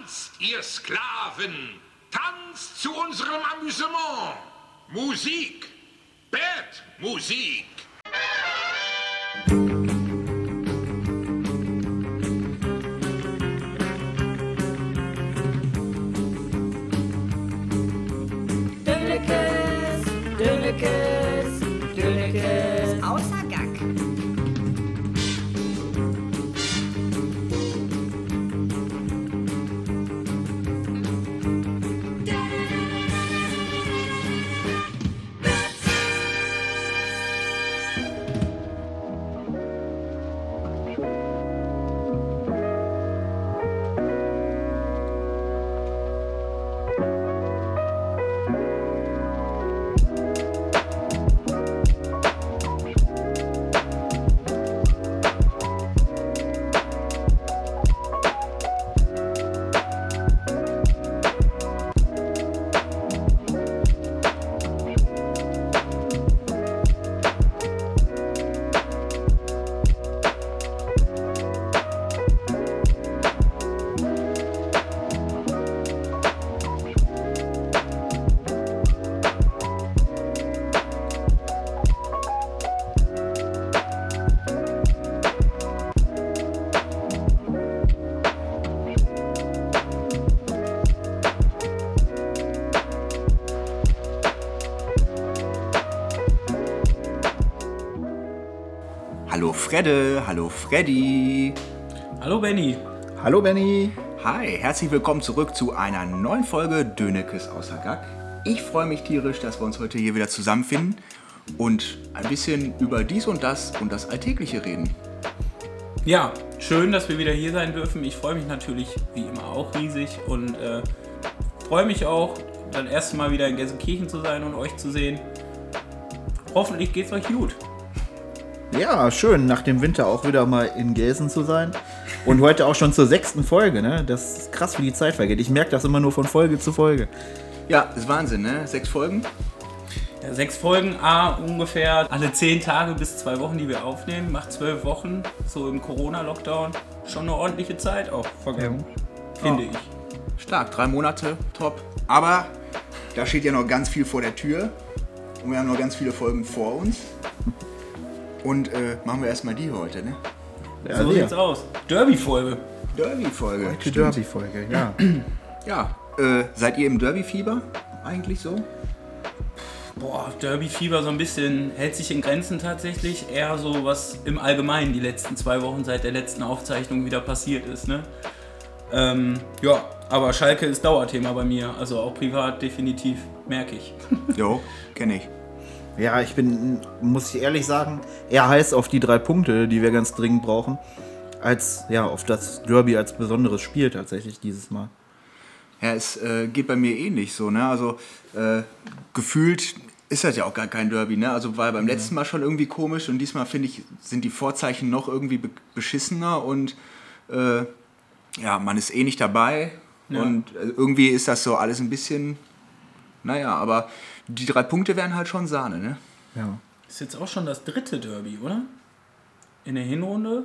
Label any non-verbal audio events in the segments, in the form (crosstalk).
Tanzt, ihr Sklaven! Tanzt zu unserem Amüsement! Musik! Bad Musik! Fredde, hallo Freddy. Hallo Benny. Hallo Benny. Hi, herzlich willkommen zurück zu einer neuen Folge Dönekes außer Gack. Ich freue mich tierisch, dass wir uns heute hier wieder zusammenfinden und ein bisschen über dies und das und das Alltägliche reden. Ja, schön, dass wir wieder hier sein dürfen. Ich freue mich natürlich wie immer auch riesig und äh, freue mich auch, das erste Mal wieder in Gelsenkirchen zu sein und euch zu sehen. Hoffentlich geht's euch gut. Ja, schön, nach dem Winter auch wieder mal in Gelsen zu sein. Und heute auch schon zur sechsten Folge, ne? Das ist krass, wie die Zeit vergeht. Ich merke das immer nur von Folge zu Folge. Ja, ist Wahnsinn, ne? Sechs Folgen. Ja, sechs Folgen, A, ungefähr alle zehn Tage bis zwei Wochen, die wir aufnehmen, macht zwölf Wochen, so im Corona-Lockdown. Schon eine ordentliche Zeit auch vergangen, finde ich. Stark, drei Monate, top. Aber da steht ja noch ganz viel vor der Tür und wir haben noch ganz viele Folgen vor uns. Und äh, machen wir erstmal die heute, ne? Ja, So ja. sieht's aus. Derby-Folge. Derby-Folge. Die Derby-Folge, ja. (clears throat) Ja, äh, seid ihr im Derby-Fieber eigentlich so? Boah, Derby-Fieber so ein bisschen hält sich in Grenzen tatsächlich. Eher so, was im Allgemeinen die letzten zwei Wochen seit der letzten Aufzeichnung wieder passiert ist. Ne? Ähm, ja, aber Schalke ist Dauerthema bei mir. Also auch privat definitiv, merke ich. Jo, kenne ich. Ja, ich bin, muss ich ehrlich sagen, eher heiß auf die drei Punkte, die wir ganz dringend brauchen, als ja, auf das Derby als besonderes Spiel tatsächlich dieses Mal. Ja, es äh, geht bei mir ähnlich so, ne? Also äh, gefühlt ist das ja auch gar kein Derby, ne? Also war beim letzten Mal schon irgendwie komisch und diesmal finde ich, sind die Vorzeichen noch irgendwie be beschissener und äh, ja, man ist eh nicht dabei Ja. und äh, irgendwie ist das so alles ein bisschen, naja, aber die drei Punkte wären halt schon Sahne, ne? Ja. Ist jetzt auch schon das dritte Derby, oder? In der Hinrunde.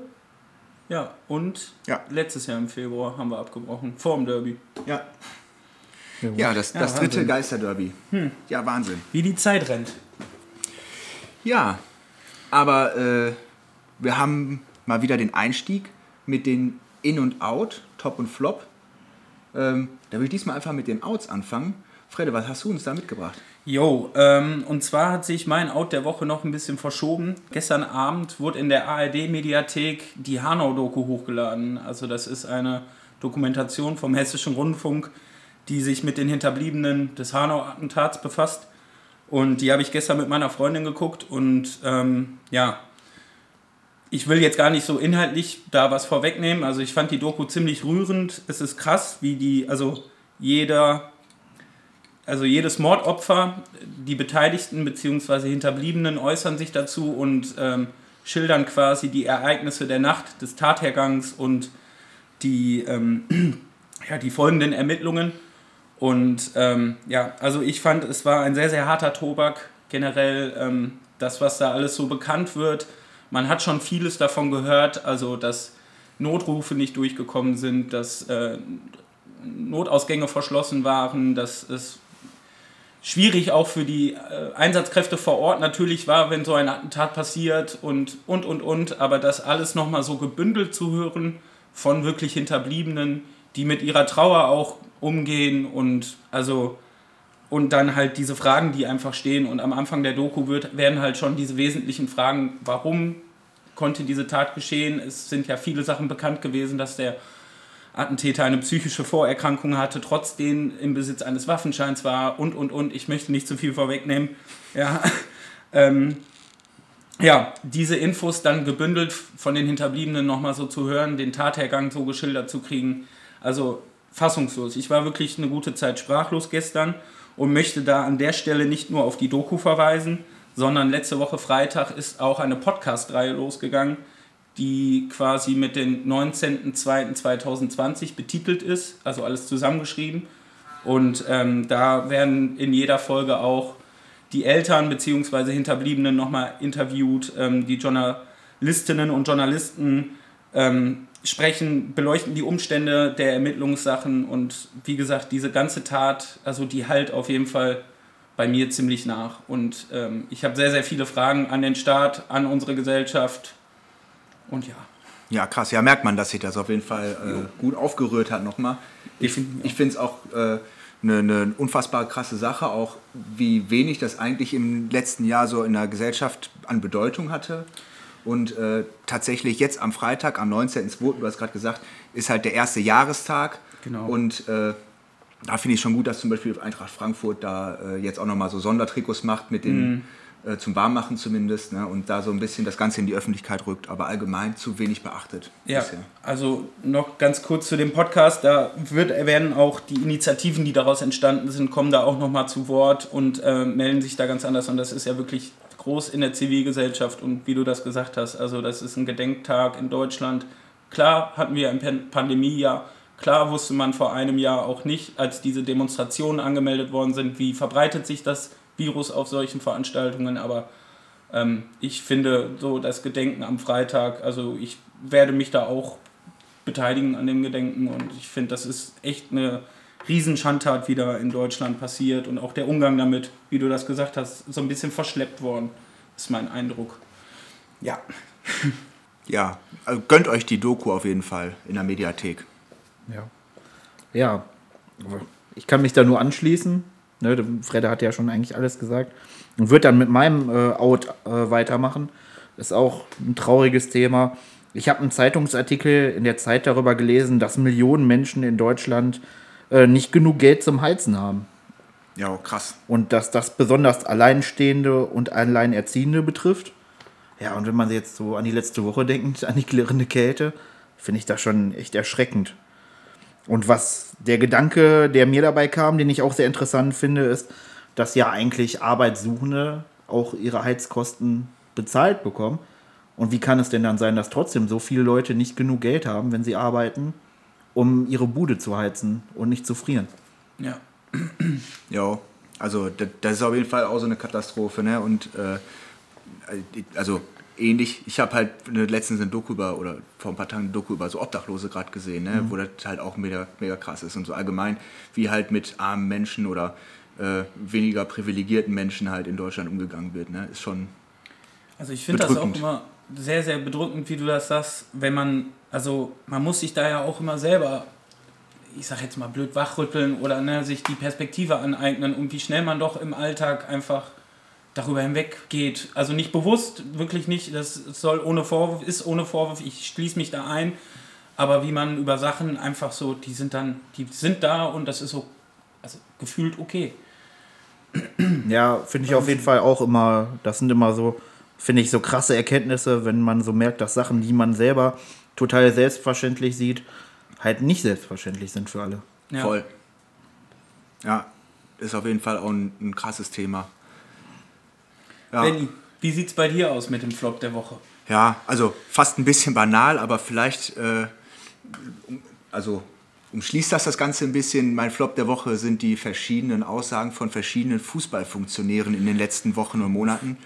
Ja, und Ja. letztes Jahr im Februar haben wir abgebrochen. Vorm Derby. Ja. Ja, das, das Ja, dritte Wahnsinn. Geisterderby. Ja, Wahnsinn. Wie die Zeit rennt. Ja, aber äh, wir haben mal wieder den Einstieg mit den In und Out, Top und Flop. Ähm, da will ich diesmal einfach mit den Outs anfangen. Fredde, was hast du uns da mitgebracht? Jo, ähm, und zwar hat sich mein Out der Woche noch ein bisschen verschoben. Gestern Abend wurde in der ARD-Mediathek die Hanau-Doku hochgeladen. Also das ist eine Dokumentation vom Hessischen Rundfunk, die sich mit den Hinterbliebenen des Hanau-Attentats befasst. Und die habe ich gestern mit meiner Freundin geguckt und ähm, ja, ich will jetzt gar nicht so inhaltlich da was vorwegnehmen. Also ich fand die Doku ziemlich rührend. Es ist krass, wie die, also jeder also jedes Mordopfer, die Beteiligten bzw. Hinterbliebenen äußern sich dazu und ähm, schildern quasi die Ereignisse der Nacht des Tathergangs und die, ähm, (clears throat) ja, die folgenden Ermittlungen. Und ähm, ja, also ich fand, es war ein sehr, sehr harter Tobak generell, ähm, das, was da alles so bekannt wird. Man hat schon vieles davon gehört, also dass Notrufe nicht durchgekommen sind, dass äh, Notausgänge verschlossen waren, dass es schwierig auch für die äh, Einsatzkräfte vor Ort natürlich war, wenn so ein Attentat passiert und, und, und, und. Aber das alles nochmal so gebündelt zu hören von wirklich Hinterbliebenen, die mit ihrer Trauer auch umgehen und also und dann halt diese Fragen, die einfach stehen. Und am Anfang der Doku wird, werden halt schon diese wesentlichen Fragen, warum konnte diese Tat geschehen? Es sind ja viele Sachen bekannt gewesen, dass der Attentäter eine psychische Vorerkrankung hatte, trotzdem im Besitz eines Waffenscheins war und, und, und. Ich möchte nicht zu viel vorwegnehmen. Ja, (laughs) ähm, ja, diese Infos dann gebündelt von den Hinterbliebenen nochmal so zu hören, den Tathergang so geschildert zu kriegen. Also fassungslos. Ich war wirklich eine gute Zeit sprachlos gestern und möchte da an der Stelle nicht nur auf die Doku verweisen, sondern letzte Woche Freitag ist auch eine Podcast-Reihe losgegangen, die quasi mit dem 19.02.2020 betitelt ist, also alles zusammengeschrieben. Und ähm, da werden in jeder Folge auch die Eltern bzw. Hinterbliebenen nochmal interviewt, ähm, die Journalistinnen und Journalisten ähm, sprechen, beleuchten die Umstände der Ermittlungssachen und wie gesagt, diese ganze Tat, also die halt auf jeden Fall bei mir ziemlich nach. Und ähm, ich habe sehr, sehr viele Fragen an den Staat, an unsere Gesellschaft, und ja. Ja, krass. Ja, merkt man, dass sich das auf jeden Fall äh, gut aufgerührt hat nochmal. Ich, ich finde es auch eine äh, ne, ne unfassbar krasse Sache, auch wie wenig das eigentlich im letzten Jahr so in der Gesellschaft an Bedeutung hatte. Und äh, tatsächlich jetzt am Freitag, am 19.02., du hast gerade gesagt, ist halt der erste Jahrestag. Genau. Und äh, da finde ich schon gut, dass zum Beispiel Eintracht Frankfurt da äh, jetzt auch nochmal so Sondertrikots macht mit den. Mhm äh, zum Warmmachen zumindest, ne, und da so ein bisschen das Ganze in die Öffentlichkeit rückt, aber allgemein zu wenig beachtet. Ja, bisher. also noch ganz kurz zu dem Podcast, da wird, werden auch die Initiativen, die daraus entstanden sind, kommen da auch nochmal zu Wort und äh, melden sich da ganz anders und das ist ja wirklich groß in der Zivilgesellschaft und wie du das gesagt hast, also das ist ein Gedenktag in Deutschland. Klar hatten wir ein Pandemiejahr, Klar wusste man vor einem Jahr auch nicht, als diese Demonstrationen angemeldet worden sind, wie verbreitet sich das Virus auf solchen Veranstaltungen, aber ähm, ich finde so das Gedenken am Freitag, also ich werde mich da auch beteiligen an dem Gedenken und ich finde, das ist echt eine Riesenschandtat wieder in Deutschland passiert und auch der Umgang damit, wie du das gesagt hast, so ein bisschen verschleppt worden, ist mein Eindruck. Ja. (laughs) Ja, also gönnt euch die Doku auf jeden Fall in der Mediathek. Ja. Ja, ich kann mich da nur anschließen. Ne, Fredde hat ja schon eigentlich alles gesagt. Und wird dann mit meinem äh, Out äh, weitermachen. Ist auch ein trauriges Thema. Ich habe einen Zeitungsartikel in der Zeit darüber gelesen, dass Millionen Menschen in Deutschland äh, nicht genug Geld zum Heizen haben. Ja, krass. Und dass das besonders Alleinstehende und Alleinerziehende betrifft. Ja, und wenn man jetzt so an die letzte Woche denkt, an die klirrende Kälte, finde ich das schon echt erschreckend. Und was der Gedanke, der mir dabei kam, den ich auch sehr interessant finde, ist, dass ja eigentlich Arbeitssuchende auch ihre Heizkosten bezahlt bekommen. Und wie kann es denn dann sein, dass trotzdem so viele Leute nicht genug Geld haben, wenn sie arbeiten, um ihre Bude zu heizen und nicht zu frieren? Ja. Ja, also das, ist auf jeden Fall auch so eine Katastrophe. Ne? Und äh, also ähnlich. Ich habe halt letztens ein Doku über, oder vor ein paar Tagen ein Doku über so Obdachlose gerade gesehen, ne? Mhm. wo das halt auch mega, mega krass ist und so allgemein, wie halt mit armen Menschen oder äh, weniger privilegierten Menschen halt in Deutschland umgegangen wird. Ne? Ist schon. Also ich finde das auch immer sehr, sehr bedrückend, wie du das sagst, wenn man, also man muss sich da ja auch immer selber, ich sag jetzt mal blöd, wachrütteln oder ne, sich die Perspektive aneignen und wie schnell man doch im Alltag einfach darüber hinweggeht. Also nicht bewusst, wirklich nicht, das soll ohne Vorwurf, ist ohne Vorwurf, ich schließe mich da ein. Aber wie man über Sachen einfach so, die sind dann, die sind da und das ist so, also gefühlt okay. Ja, finde ich auf jeden Fall auch immer, das sind immer so, finde ich, so krasse Erkenntnisse, wenn man so merkt, dass Sachen, die man selber total selbstverständlich sieht, halt nicht selbstverständlich sind für alle. Ja. Voll. Ja, ist auf jeden Fall auch ein, ein krasses Thema. Ja. Benny, wie sieht es bei dir aus mit dem Flop der Woche? Ja, also fast ein bisschen banal, aber vielleicht, äh, also umschließt das das Ganze ein bisschen. Mein Flop der Woche sind die verschiedenen Aussagen von verschiedenen Fußballfunktionären in den letzten Wochen und Monaten,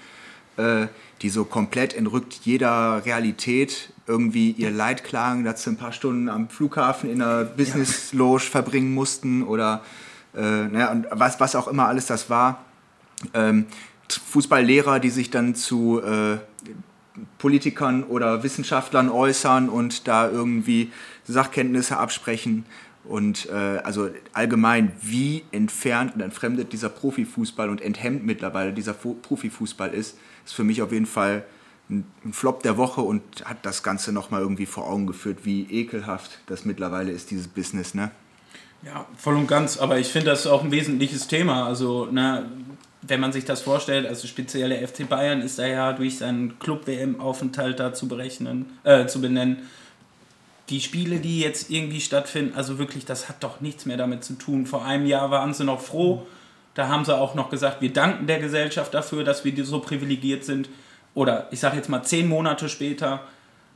äh, die so komplett entrückt jeder Realität irgendwie ihr Leid klagen, dass sie ein paar Stunden am Flughafen in einer Business Lounge verbringen mussten oder äh, naja, und was, was auch immer alles das war. Ähm, Fußballlehrer, die sich dann zu äh, Politikern oder Wissenschaftlern äußern und da irgendwie Sachkenntnisse absprechen. Und äh, also allgemein, wie entfernt und entfremdet dieser Profifußball und enthemmt mittlerweile dieser Fu Profifußball ist, ist für mich auf jeden Fall ein, ein Flop der Woche und hat das Ganze nochmal irgendwie vor Augen geführt, wie ekelhaft das mittlerweile ist, dieses Business. Ne? Ja, voll und ganz. Aber ich finde das auch ein wesentliches Thema. Also, ne, wenn man sich das vorstellt, also speziell der FC Bayern ist da ja durch seinen Club-WM-Aufenthalt da zu berechnen, äh, zu benennen. Die Spiele, die jetzt irgendwie stattfinden, also wirklich, das hat doch nichts mehr damit zu tun. Vor einem Jahr waren sie noch froh. Da haben sie auch noch gesagt, wir danken der Gesellschaft dafür, dass wir so privilegiert sind. Oder ich sage jetzt mal zehn Monate später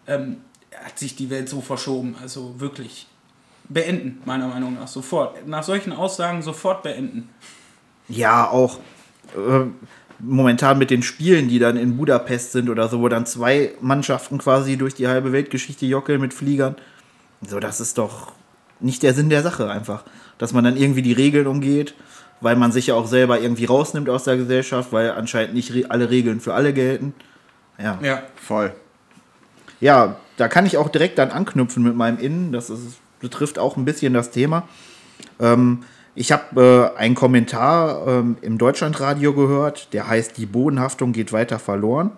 ähm, hat sich die Welt so verschoben. Also wirklich beenden, meiner Meinung nach, sofort. Nach solchen Aussagen sofort beenden. Ja, auch äh, momentan mit den Spielen, die dann in Budapest sind oder so, wo dann zwei Mannschaften quasi durch die halbe Weltgeschichte jockeln mit Fliegern. So, das ist doch nicht der Sinn der Sache einfach. Dass man dann irgendwie die Regeln umgeht, weil man sich ja auch selber irgendwie rausnimmt aus der Gesellschaft, weil anscheinend nicht alle Regeln für alle gelten. Ja. Ja. Voll. Ja, da kann ich auch direkt dann anknüpfen mit meinem Innen. Das ist, betrifft auch ein bisschen das Thema. Ähm, ich habe äh, einen Kommentar ähm, im Deutschlandradio gehört, der heißt, die Bodenhaftung geht weiter verloren.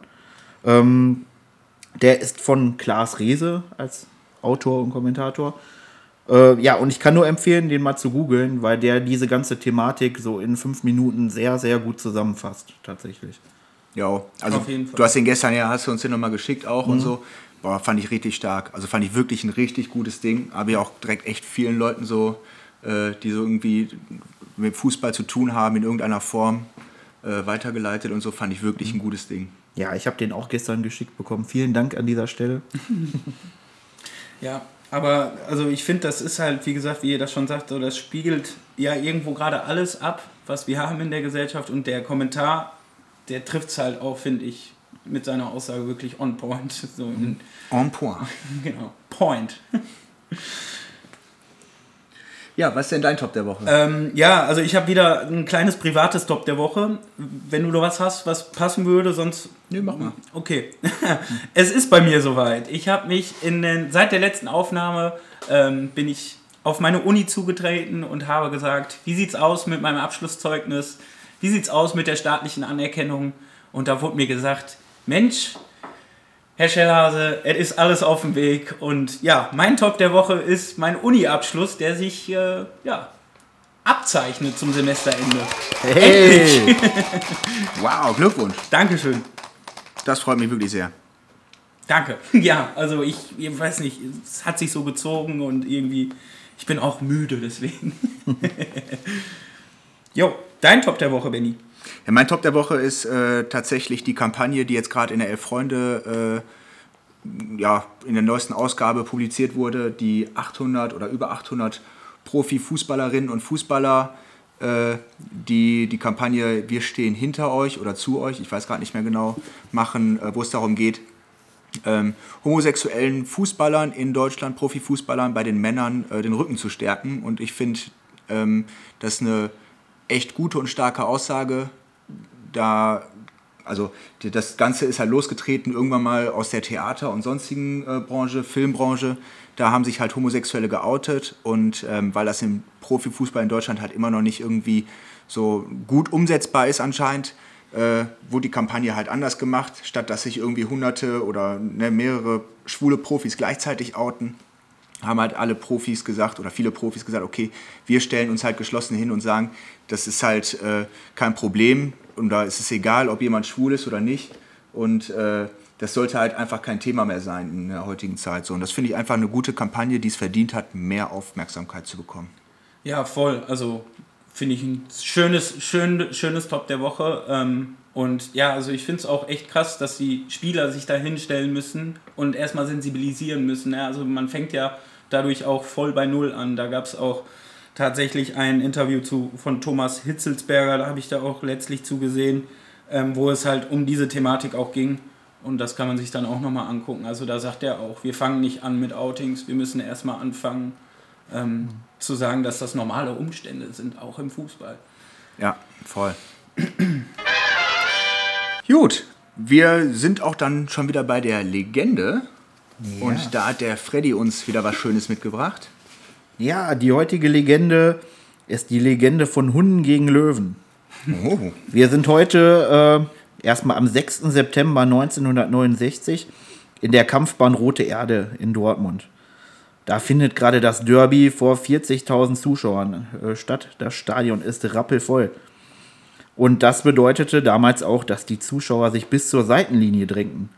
Ähm, der ist von Klaas Rehse als Autor und Kommentator. Äh, ja, und ich kann nur empfehlen, den mal zu googeln, weil der diese ganze Thematik so in fünf Minuten sehr, sehr gut zusammenfasst, tatsächlich. Ja, also Auf jeden Fall. du hast den gestern ja, hast du uns den nochmal geschickt auch und so. Boah, fand ich richtig stark. Also fand ich wirklich ein richtig gutes Ding. Habe ja auch direkt echt vielen Leuten so, äh, die so irgendwie mit Fußball zu tun haben in irgendeiner Form äh, weitergeleitet und so. Fand ich wirklich ein gutes Ding. Ja, ich habe den auch gestern geschickt bekommen. Vielen Dank an dieser Stelle. (laughs) Ja, aber also ich finde, das ist halt, wie gesagt, wie ihr das schon sagt, so, das spiegelt ja irgendwo gerade alles ab, was wir haben in der Gesellschaft und der Kommentar, der trifft es halt auch, finde ich, mit seiner Aussage wirklich on point. (laughs) So in, En point. (laughs) genau, point. Ja, was ist denn dein Top der Woche? Ähm, ja, also ich habe wieder ein kleines privates Top der Woche. Wenn du noch was hast, was passen würde, sonst. Nö, mach mal. Okay. (laughs) es ist bei mir soweit. Ich habe mich in den, seit der letzten Aufnahme ähm, bin ich auf meine Uni zugetreten und habe gesagt, wie sieht's aus mit meinem Abschlusszeugnis? Wie sieht's aus mit der staatlichen Anerkennung? Und da wurde mir gesagt, Mensch, Herr Schellhase, es ist alles auf dem Weg. Und ja, mein Top der Woche ist mein Uni-Abschluss, der sich äh, ja, abzeichnet zum Semesterende. Hey! (laughs) Wow, Glückwunsch. Dankeschön. Das freut mich wirklich sehr. Danke. (laughs) Ja, also ich, ich weiß nicht, es hat sich so gezogen und irgendwie, ich bin auch müde deswegen. (laughs) jo, dein Top der Woche, Benny. Ja, mein Top der Woche ist äh, tatsächlich die Kampagne, die jetzt gerade in der Elf Freunde äh, ja, in der neuesten Ausgabe publiziert wurde, die 800 oder über 800 Profi-Fußballerinnen und Fußballer, äh, die die Kampagne Wir stehen hinter euch oder zu euch, ich weiß gerade nicht mehr genau, machen, äh, wo es darum geht, ähm, homosexuellen Fußballern in Deutschland, Profifußballern bei den Männern äh, den Rücken zu stärken. Und ich finde, ähm, das eine echt gute und starke Aussage. Da, also das Ganze ist halt losgetreten irgendwann mal aus der Theater- und sonstigen äh, Branche, Filmbranche. Da haben sich halt Homosexuelle geoutet und ähm, weil das im Profifußball in Deutschland halt immer noch nicht irgendwie so gut umsetzbar ist anscheinend, äh, wurde die Kampagne halt anders gemacht, statt dass sich irgendwie hunderte oder ne, mehrere schwule Profis gleichzeitig outen haben halt alle Profis gesagt oder viele Profis gesagt, okay, wir stellen uns halt geschlossen hin und sagen, das ist halt äh, kein Problem und da ist es egal, ob jemand schwul ist oder nicht und äh, das sollte halt einfach kein Thema mehr sein in der heutigen Zeit. So. Und das finde ich einfach eine gute Kampagne, die es verdient hat, mehr Aufmerksamkeit zu bekommen. Ja, voll. Also finde ich ein schönes, schön, schönes Top der Woche. Ähm, und ja, also ich finde es auch echt krass, dass die Spieler sich da hinstellen müssen und erstmal sensibilisieren müssen. Ja, also man fängt ja dadurch auch voll bei Null an. Da gab es auch tatsächlich ein Interview zu, von Thomas Hitzelsberger, da habe ich da auch letztlich zugesehen, ähm, wo es halt um diese Thematik auch ging. Und das kann man sich dann auch nochmal angucken. Also da sagt er auch, wir fangen nicht an mit Outings, wir müssen erstmal anfangen ähm, zu sagen, dass das normale Umstände sind, auch im Fußball. Ja, voll. Gut, wir sind auch dann schon wieder bei der Legende. Und da hat der Freddy uns wieder was Schönes mitgebracht. Ja, die heutige Legende ist die Legende von Hunden gegen Löwen. Oh. Wir sind heute äh, erstmal am 6. September 1969 in der Kampfbahn Rote Erde in Dortmund. Da findet gerade das Derby vor 40.000 Zuschauern äh, statt. Das Stadion ist rappelvoll. Und das bedeutete damals auch, dass die Zuschauer sich bis zur Seitenlinie drängten.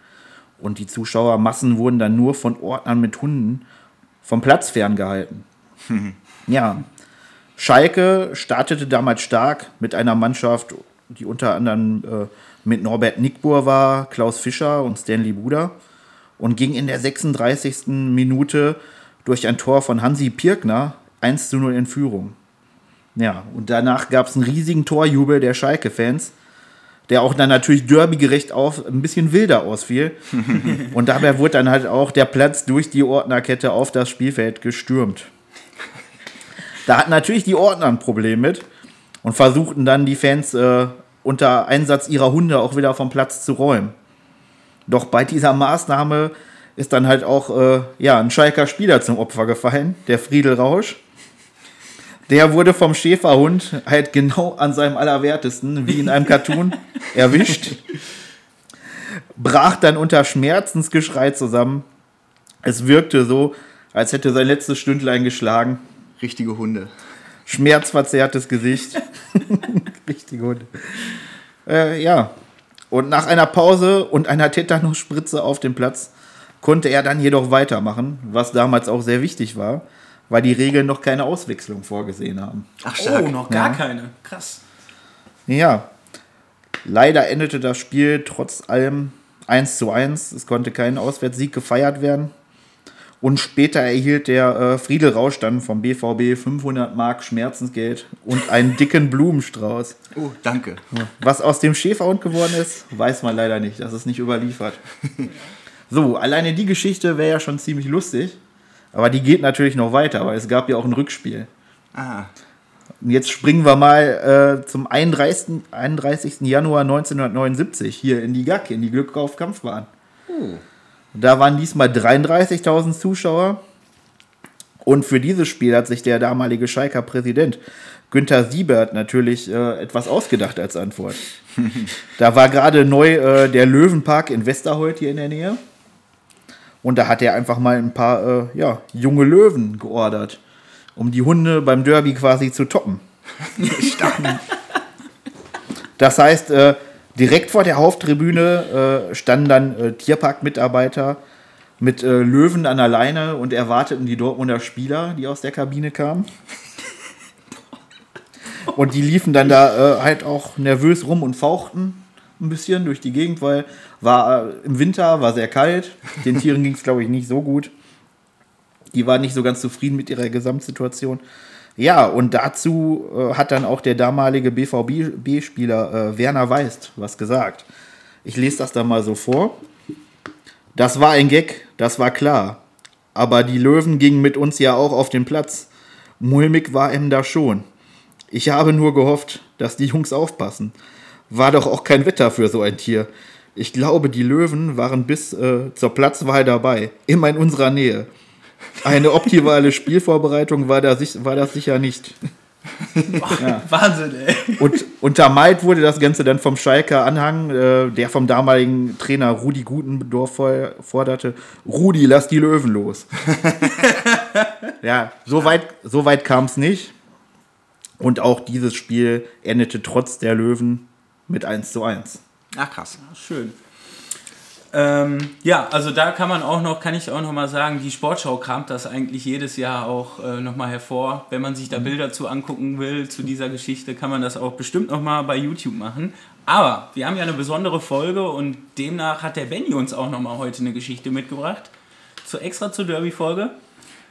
Und die Zuschauermassen wurden dann nur von Ordnern mit Hunden vom Platz ferngehalten. (laughs) ja, Schalke startete damals stark mit einer Mannschaft, die unter anderem äh, mit Norbert Nickbur war, Klaus Fischer und Stanley Buda und ging in der 36. Minute durch ein Tor von Hansi Pirkner 1 zu 0 in Führung. Ja, und danach gab es einen riesigen Torjubel der Schalke-Fans, der auch dann natürlich derbygerecht auf ein bisschen wilder ausfiel. (laughs) und dabei wurde dann halt auch der Platz durch die Ordnerkette auf das Spielfeld gestürmt. Da hatten natürlich die Ordner ein Problem mit und versuchten dann die Fans äh, unter Einsatz ihrer Hunde auch wieder vom Platz zu räumen. Doch bei dieser Maßnahme ist dann halt auch äh, ja, ein Schalker Spieler zum Opfer gefallen, der Friedel Rausch. Der wurde vom Schäferhund halt genau an seinem Allerwertesten, wie in einem Cartoon, (laughs) erwischt. Brach dann unter Schmerzensgeschrei zusammen. Es wirkte so, als hätte sein letztes Stündlein geschlagen. Richtige Hunde. Schmerzverzerrtes Gesicht. (laughs) Richtige Hunde. Äh, ja. Und nach einer Pause und einer Tetanusspritze auf dem Platz konnte er dann jedoch weitermachen, was damals auch sehr wichtig war, weil die Regeln noch keine Auswechslung vorgesehen haben. Ach, Oh, noch gar Ja. keine. Krass. Ja, leider endete das Spiel trotz allem 1 zu 1. Es konnte kein Auswärtssieg gefeiert werden. Und später erhielt der äh, Friedel Rausch dann vom BVB 500 Mark Schmerzensgeld und einen dicken Blumenstrauß. Oh, danke. Was aus dem Schäferhund geworden ist, weiß man leider nicht. Das ist nicht überliefert. So, alleine die Geschichte wäre ja schon ziemlich lustig. Aber die geht natürlich noch weiter, weil es gab ja auch ein Rückspiel. Ah, Und jetzt springen wir mal äh, zum 31. 31. Januar 1979 hier in die GAK, in die Glück auf Kampfbahn. Da waren diesmal 33.000 Zuschauer. Und für dieses Spiel hat sich der damalige Schalker Präsident Günther Siebert natürlich äh, etwas ausgedacht als Antwort. (laughs) da war gerade neu äh, der Löwenpark in Westerholt hier in der Nähe. Und da hat er einfach mal ein paar äh, ja, junge Löwen geordert, um die Hunde beim Derby quasi zu toppen. (laughs) Das heißt, äh, direkt vor der Haupttribüne äh, standen dann äh, Tierpark-Mitarbeiter mit äh, Löwen an der Leine und erwarteten die Dortmunder Spieler, die aus der Kabine kamen. Und die liefen dann da äh, halt auch nervös rum und fauchten ein bisschen durch die Gegend, weil war äh, im Winter war sehr kalt. Den Tieren ging es, glaube ich, nicht so gut. Die waren nicht so ganz zufrieden mit ihrer Gesamtsituation. Ja, und dazu äh, hat dann auch der damalige BVB-Spieler äh, Werner Weist was gesagt. Ich lese das da mal so vor. Das war ein Gag, das war klar. Aber die Löwen gingen mit uns ja auch auf den Platz. Mulmig war ihm da schon. Ich habe nur gehofft, dass die Jungs aufpassen. War doch auch kein Wetter für so ein Tier. Ich glaube, die Löwen waren bis äh, zur Platzwahl dabei. Immer in unserer Nähe. Eine optimale Spielvorbereitung war, da, sich- war das sicher nicht. (laughs) Wahnsinn, ey. Und untermalt wurde das Ganze dann vom Schalker Anhang, äh, der vom damaligen Trainer Rudi Gutendorf for- forderte, Rudi, lass die Löwen los. (laughs) ja, so weit, so weit kam es nicht. Und auch dieses Spiel endete trotz der Löwen mit 1 zu 1. ach krass. Schön. Ähm, ja, also da kann man auch noch, kann ich auch noch mal sagen, die Sportschau kramt das eigentlich jedes Jahr auch äh, noch mal hervor. Wenn man sich da Bilder zu angucken will, zu dieser Geschichte, kann man das auch bestimmt noch mal bei YouTube machen. Aber wir haben ja eine besondere Folge und demnach hat der Benny uns auch noch mal heute eine Geschichte mitgebracht. Zu extra zur Derby-Folge.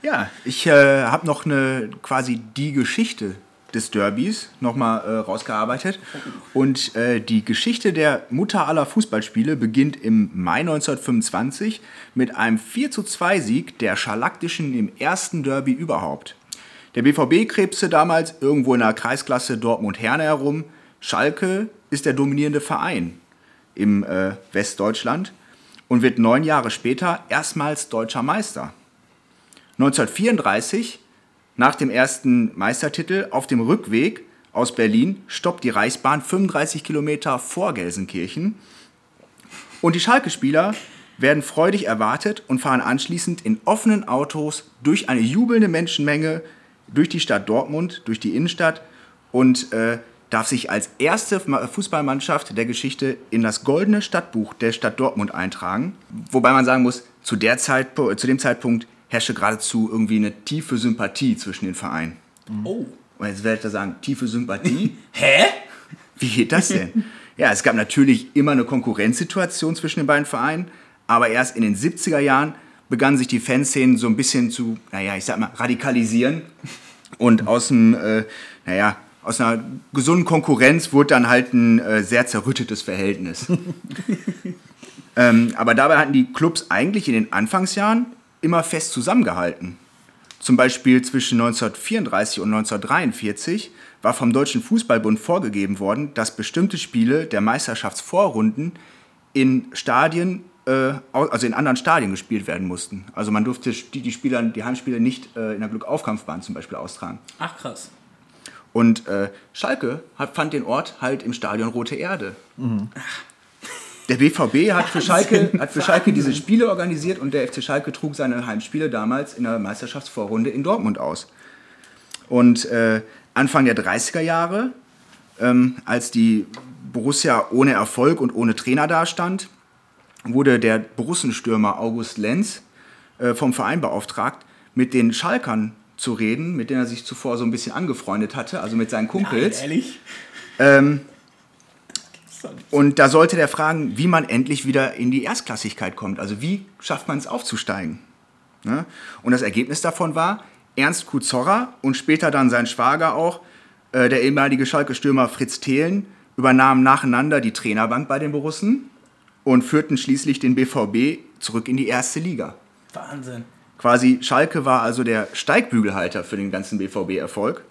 Ja, ich äh, habe noch eine quasi die Geschichte des Derbys nochmal äh, rausgearbeitet. Und äh, die Geschichte der Mutter aller Fußballspiele beginnt im Mai 1925 mit einem 4 zu 2 Sieg der Scharlaktischen im ersten Derby überhaupt. Der BVB krebste damals irgendwo in der Kreisklasse Dortmund-Herne herum. Schalke ist der dominierende Verein im äh, Westdeutschland und wird neun Jahre später erstmals deutscher Meister. 1934, nach dem ersten Meistertitel, auf dem Rückweg aus Berlin, stoppt die Reichsbahn 35 Kilometer vor Gelsenkirchen. Und die Schalke-Spieler werden freudig erwartet und fahren anschließend in offenen Autos durch eine jubelnde Menschenmenge durch die Stadt Dortmund, durch die Innenstadt und äh, darf sich als erste Fußballmannschaft der Geschichte in das goldene Stadtbuch der Stadt Dortmund eintragen. Wobei man sagen muss, zu, Zeit, zu dem Zeitpunkt herrschte geradezu irgendwie eine tiefe Sympathie zwischen den Vereinen. Oh. Und jetzt werde ich da sagen, tiefe Sympathie? (laughs) Hä? Wie geht das denn? (laughs) ja, es gab natürlich immer eine Konkurrenzsituation zwischen den beiden Vereinen, aber erst in den 70er Jahren begannen sich die Fanszenen so ein bisschen zu, naja, ich sag mal, radikalisieren. Und aus dem, äh, naja, aus einer gesunden Konkurrenz wurde dann halt ein äh, sehr zerrüttetes Verhältnis. (laughs) ähm, aber dabei hatten die Clubs eigentlich in den Anfangsjahren immer fest zusammengehalten. Zum Beispiel zwischen 1934 und 1943 war vom Deutschen Fußballbund vorgegeben worden, dass bestimmte Spiele der Meisterschaftsvorrunden in Stadien, äh, also in anderen Stadien gespielt werden mussten. Also man durfte die, die, Spieler, die Heimspiele nicht äh, in der Glückaufkampfbahn zum Beispiel austragen. Ach krass. Und äh, Schalke hat, fand den Ort halt im Stadion Rote Erde. Mhm. Der BVB hat für, Schalke, hat für Schalke diese Spiele organisiert und der FC Schalke trug seine Heimspiele damals in der Meisterschaftsvorrunde in Dortmund aus. Und äh, Anfang der 30er Jahre, ähm, als die Borussia ohne Erfolg und ohne Trainer dastand, wurde der Borussenstürmer August Lenz äh, vom Verein beauftragt, mit den Schalkern zu reden, mit denen er sich zuvor so ein bisschen angefreundet hatte, also mit seinen Kumpels. Nein, ehrlich? Ähm, und da sollte der fragen, wie man endlich wieder in die Erstklassigkeit kommt. Also wie schafft man es aufzusteigen? Ne? Und das Ergebnis davon war, Ernst Kuzorra und später dann sein Schwager auch, äh, der ehemalige Schalke-Stürmer Fritz Thelen, übernahmen nacheinander die Trainerbank bei den Borussen und führten schließlich den BVB zurück in die erste Liga. Wahnsinn. Quasi Schalke war also der Steigbügelhalter für den ganzen BVB-Erfolg.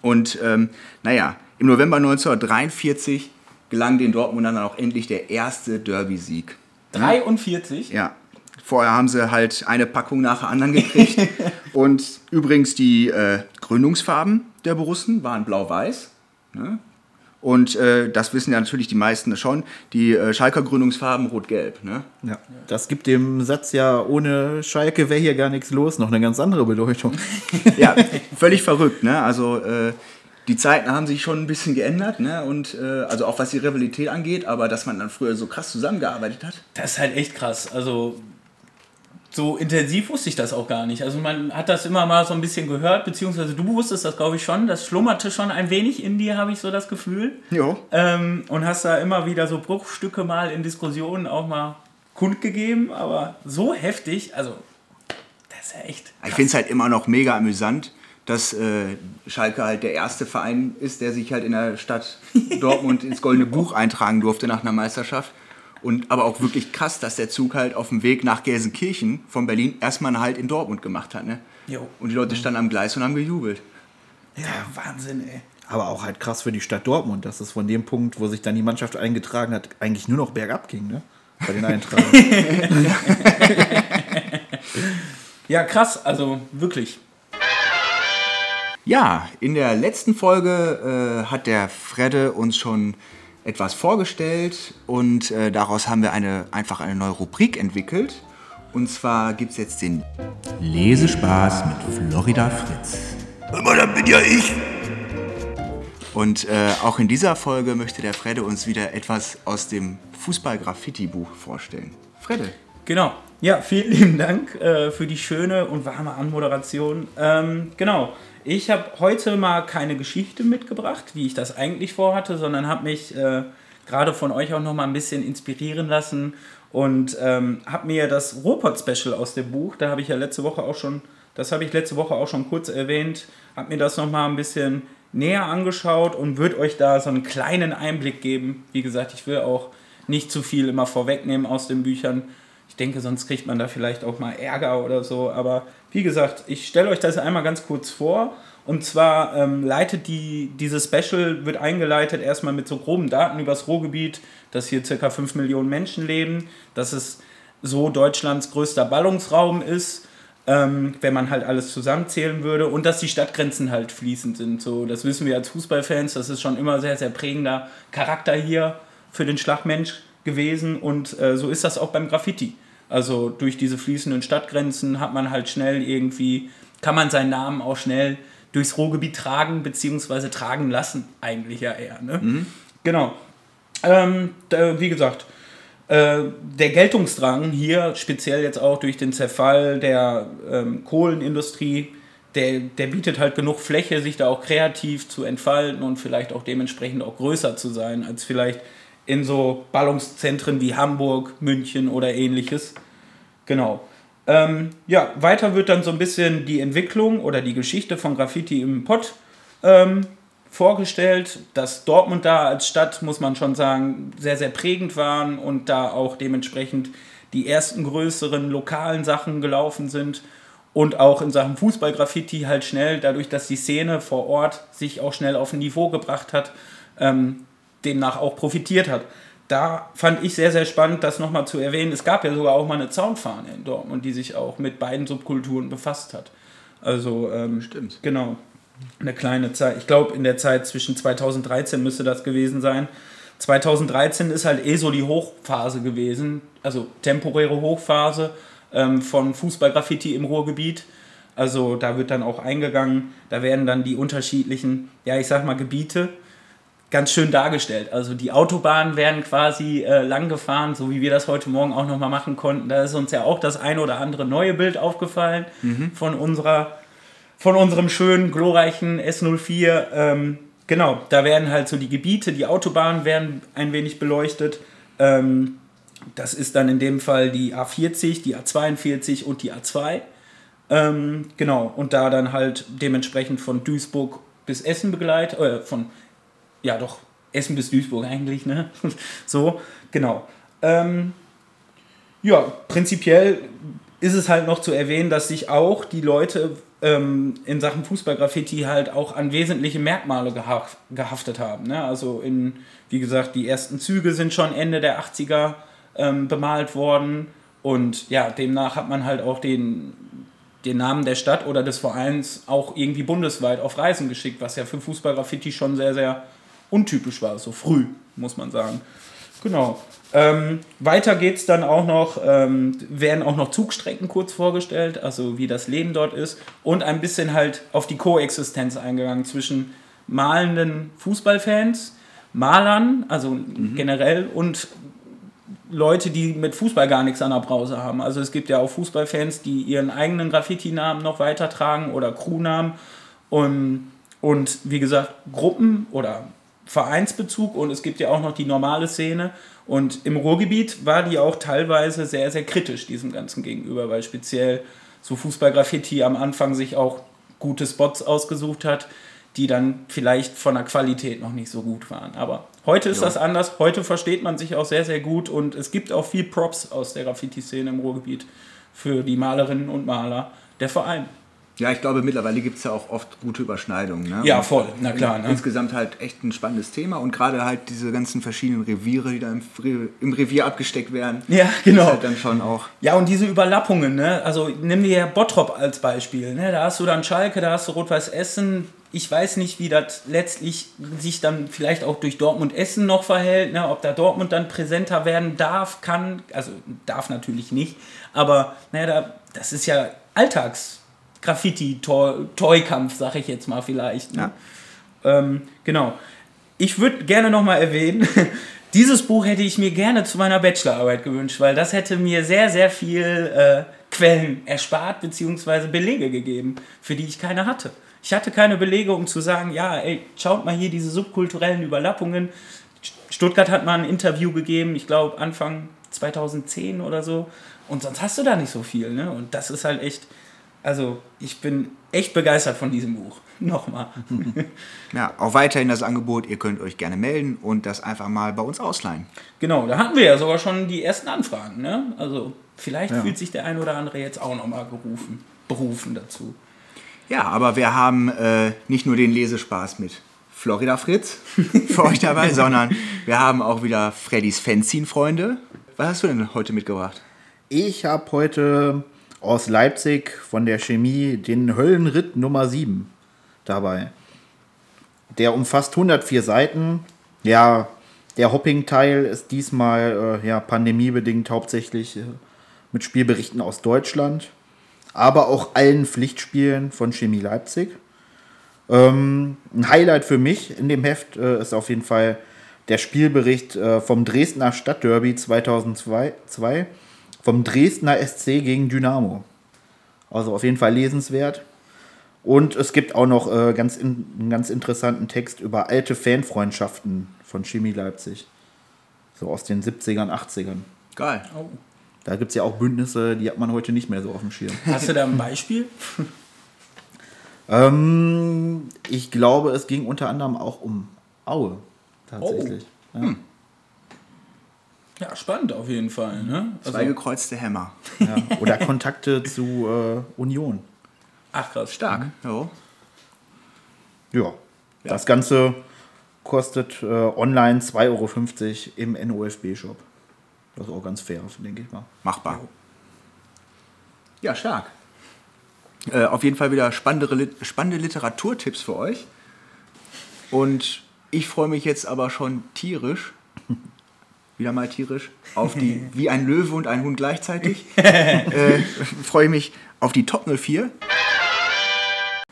Und ähm, naja, im November 1943 gelang den Dortmundern dann auch endlich der erste Derby-Sieg. 43? Ja. Vorher haben sie halt eine Packung nach der anderen gekriegt. (laughs) und übrigens die äh, Gründungsfarben der Borussen waren blau-weiß. Ne? Und äh, das wissen ja natürlich die meisten schon. Die äh, Schalker Gründungsfarben rot-gelb. Ne? Ja. Das gibt dem Satz ja, ohne Schalke wäre hier gar nichts los, noch eine ganz andere Bedeutung. (laughs) ja, völlig verrückt. Ne? Also äh, die Zeiten haben sich schon ein bisschen geändert, ne? Und äh, also auch was die Rivalität angeht, aber dass man dann früher so krass zusammengearbeitet hat. Das ist halt echt krass. Also so intensiv wusste ich das auch gar nicht. Also man hat das immer mal so ein bisschen gehört, beziehungsweise du wusstest das, glaube ich, schon. Das schlummerte schon ein wenig in dir, habe ich so das Gefühl. Jo. Ähm, und hast da immer wieder so Bruchstücke mal in Diskussionen auch mal kundgegeben, aber so heftig, also das ist ja echt. Krass. Ich finde es halt immer noch mega amüsant, dass äh, Schalke halt der erste Verein ist, der sich halt in der Stadt Dortmund ins Goldene Buch eintragen durfte nach einer Meisterschaft. Und aber auch wirklich krass, dass der Zug halt auf dem Weg nach Gelsenkirchen von Berlin erstmal einen Halt in Dortmund gemacht hat. Ne? Jo. Und die Leute standen am Gleis und haben gejubelt. Ja, Wahnsinn, ey. Aber auch halt krass für die Stadt Dortmund, dass es von dem Punkt, wo sich dann die Mannschaft eingetragen hat, eigentlich nur noch bergab ging, ne? Bei den Eintragungen. (laughs) ja, krass, also wirklich. Ja, in der letzten Folge äh, hat der Fredde uns schon etwas vorgestellt und äh, daraus haben wir eine, einfach eine neue Rubrik entwickelt. Und zwar gibt es jetzt den Lesespaß mit Florida Fritz. Aber dann bin ja ich. Und äh, auch in dieser Folge möchte der Fredde uns wieder etwas aus dem Fußball-Graffiti-Buch vorstellen. Fredde. Genau. Ja, vielen lieben Dank äh, für die schöne und warme Anmoderation. Ähm, genau. Ich habe heute mal keine Geschichte mitgebracht, wie ich das eigentlich vorhatte, sondern habe mich äh, gerade von euch auch noch mal ein bisschen inspirieren lassen und ähm, habe mir das Robot-Special aus dem Buch, da habe ich ja letzte Woche auch schon, das habe ich letzte Woche auch schon kurz erwähnt, habe mir das noch mal ein bisschen näher angeschaut und würde euch da so einen kleinen Einblick geben. Wie gesagt, ich will auch nicht zu viel immer vorwegnehmen aus den Büchern. Ich denke, sonst kriegt man da vielleicht auch mal Ärger oder so. Aber wie gesagt, ich stelle euch das einmal ganz kurz vor. Und zwar ähm, leitet die, dieses Special, wird eingeleitet erstmal mit so groben Daten über das Ruhrgebiet, dass hier circa 5 Millionen Menschen leben, dass es so Deutschlands größter Ballungsraum ist, ähm, wenn man halt alles zusammenzählen würde und dass die Stadtgrenzen halt fließend sind. So, das wissen wir als Fußballfans, das ist schon immer sehr, sehr prägender Charakter hier für den Schlagmensch gewesen und äh, so ist das auch beim Graffiti. Also durch diese fließenden Stadtgrenzen hat man halt schnell irgendwie, kann man seinen Namen auch schnell durchs Ruhrgebiet tragen, beziehungsweise tragen lassen, eigentlich ja eher. Ne? Genau. Ähm, da, wie gesagt, äh, der Geltungsdrang hier, speziell jetzt auch durch den Zerfall der ähm, Kohlenindustrie, der, der bietet halt genug Fläche, sich da auch kreativ zu entfalten und vielleicht auch dementsprechend auch größer zu sein, als vielleicht in so Ballungszentren wie Hamburg, München oder ähnliches. Genau. Ähm, ja, weiter wird dann so ein bisschen die Entwicklung oder die Geschichte von Graffiti im Pott ähm, vorgestellt, dass Dortmund da als Stadt, muss man schon sagen, sehr, sehr prägend waren und da auch dementsprechend die ersten größeren lokalen Sachen gelaufen sind und auch in Sachen Fußball-Graffiti halt schnell, dadurch, dass die Szene vor Ort sich auch schnell auf ein Niveau gebracht hat, ähm, demnach auch profitiert hat. Da fand ich sehr, sehr spannend, das nochmal zu erwähnen. Es gab ja sogar auch mal eine Zaunfahne in Dortmund, die sich auch mit beiden Subkulturen befasst hat. Also, ähm, Stimmt. Genau. Eine kleine Zeit. Ich glaube, in der Zeit zwischen 2013 müsste das gewesen sein. 2013 ist halt eh so die Hochphase gewesen, also temporäre Hochphase ähm, von Fußballgraffiti im Ruhrgebiet. Also da wird dann auch eingegangen, da werden dann die unterschiedlichen, ja ich sag mal, Gebiete ganz schön dargestellt. Also die Autobahnen werden quasi äh, lang gefahren, so wie wir das heute Morgen auch nochmal machen konnten. Da ist uns ja auch das ein oder andere neue Bild aufgefallen von unserer, von unserem schönen, glorreichen S04. Ähm, genau, da werden halt so die Gebiete, die Autobahnen werden ein wenig beleuchtet. Ähm, das ist dann in dem Fall die A40, die A42 und die A2. Ähm, genau, und da dann halt dementsprechend von Duisburg bis Essen begleitet, äh, von, ja doch, Essen bis Duisburg eigentlich, ne? (laughs) so, genau. Ähm, ja, prinzipiell ist es halt noch zu erwähnen, dass sich auch die Leute ähm, in Sachen Fußballgraffiti halt auch an wesentliche Merkmale gehaft, gehaftet haben. Ne? Also in, wie gesagt, die ersten Züge sind schon Ende der 80er ähm, bemalt worden und ja, demnach hat man halt auch den, den Namen der Stadt oder des Vereins auch irgendwie bundesweit auf Reisen geschickt, was ja für Fußballgraffiti schon sehr, sehr untypisch war, so früh, muss man sagen. Genau. Ähm, weiter geht es dann auch noch, ähm, werden auch noch Zugstrecken kurz vorgestellt, also wie das Leben dort ist und ein bisschen halt auf die Koexistenz eingegangen zwischen malenden Fußballfans, Malern, also generell und Leute, die mit Fußball gar nichts an der Brause haben. Also es gibt ja auch Fußballfans, die ihren eigenen Graffiti-Namen noch weitertragen oder Crew-Namen und, und wie gesagt Gruppen oder Vereinsbezug und es gibt ja auch noch die normale Szene und im Ruhrgebiet war die auch teilweise sehr, sehr kritisch diesem Ganzen gegenüber, weil speziell so Fußball-Graffiti am Anfang sich auch gute Spots ausgesucht hat, die dann vielleicht von der Qualität noch nicht so gut waren. Aber heute ist das anders. Heute versteht man sich auch sehr, sehr gut und es gibt auch viel Props aus der Graffiti-Szene im Ruhrgebiet für die Malerinnen und Maler der Verein. Ja, ich glaube, mittlerweile gibt es ja auch oft gute Überschneidungen. Ne? Ja, voll, na klar, ne? Insgesamt halt echt ein spannendes Thema und gerade halt diese ganzen verschiedenen Reviere, die da im, im Revier abgesteckt werden. Ja, genau. Ist halt dann schon auch. Ja, und diese Überlappungen, ne? Also nimm dir Bottrop als Beispiel, ne? Da hast du dann Schalke, da hast du Rot-Weiß Essen. Ich weiß nicht, wie das letztlich sich dann vielleicht auch durch Dortmund Essen noch verhält, ne? ob da Dortmund dann präsenter werden darf, kann, also darf natürlich nicht, aber ne, da, das ist ja Alltags-Graffiti-Toy-Kampf, sag ich jetzt mal vielleicht. Ne? Ähm, genau. Ich würde gerne nochmal erwähnen, (laughs) dieses Buch hätte ich mir gerne zu meiner Bachelorarbeit gewünscht, weil das hätte mir sehr, sehr viel äh, Quellen erspart bzw. Belege gegeben, für die ich keine hatte. Ich hatte keine Belege, um zu sagen, ja, ey, schaut mal hier diese subkulturellen Überlappungen. Stuttgart hat mal ein Interview gegeben, ich glaube Anfang 2010 oder so. Und sonst hast du da nicht so viel. Ne? Und das ist halt echt Also, ich bin echt begeistert von diesem Buch. (laughs) Nochmal. (laughs) Ja, auch weiterhin das Angebot, ihr könnt euch gerne melden und das einfach mal bei uns ausleihen. Genau, da hatten wir ja sogar schon die ersten Anfragen. Ne? Also, vielleicht fühlt sich der ein oder andere jetzt auch nochmal gerufen, berufen dazu. Ja, aber wir haben äh, nicht nur den Lesespaß mit Florida Fritz (laughs) für euch dabei, sondern wir haben auch wieder Freddys Fanzine-Freunde. Was hast du denn heute mitgebracht? Ich habe heute aus Leipzig von der Chemie den Höllenritt Nummer 7 dabei. Der umfasst 104 Seiten. Ja, der Hopping-Teil ist diesmal äh, ja, pandemiebedingt hauptsächlich äh, mit Spielberichten aus Deutschland, aber auch allen Pflichtspielen von Chemie Leipzig. Ähm, ein Highlight für mich in dem Heft äh, ist auf jeden Fall der Spielbericht äh, vom Dresdner Stadtderby 2002 zwei, vom Dresdner SC gegen Dynamo. Also auf jeden Fall lesenswert. Und es gibt auch noch äh, ganz in, einen ganz interessanten Text über alte Fanfreundschaften von Chemie Leipzig. So aus den 70ern, 80ern. Geil. Da gibt es ja auch Bündnisse, die hat man heute nicht mehr so auf dem Schirm. Hast du da ein Beispiel? (laughs) ähm, ich glaube, es ging unter anderem auch um Aue. Tatsächlich. Ja. Ja, spannend auf jeden Fall. Ne? Also, Zwei gekreuzte Hämmer. Ja. Oder Kontakte zu äh, Union. ach krass. Stark. Jo. Ja. Das Ganze kostet äh, online 2,50 Euro im NOFB-Shop. Das ist auch ganz fair, denke ich mal. Machbar. Ja, stark. Äh, auf jeden Fall wieder spannende, spannende Literaturtipps für euch. Und ich freue mich jetzt aber schon tierisch, wieder mal tierisch, auf die (laughs) Wie ein Löwe und ein Hund gleichzeitig. (laughs) äh, freue ich mich auf die Top 04.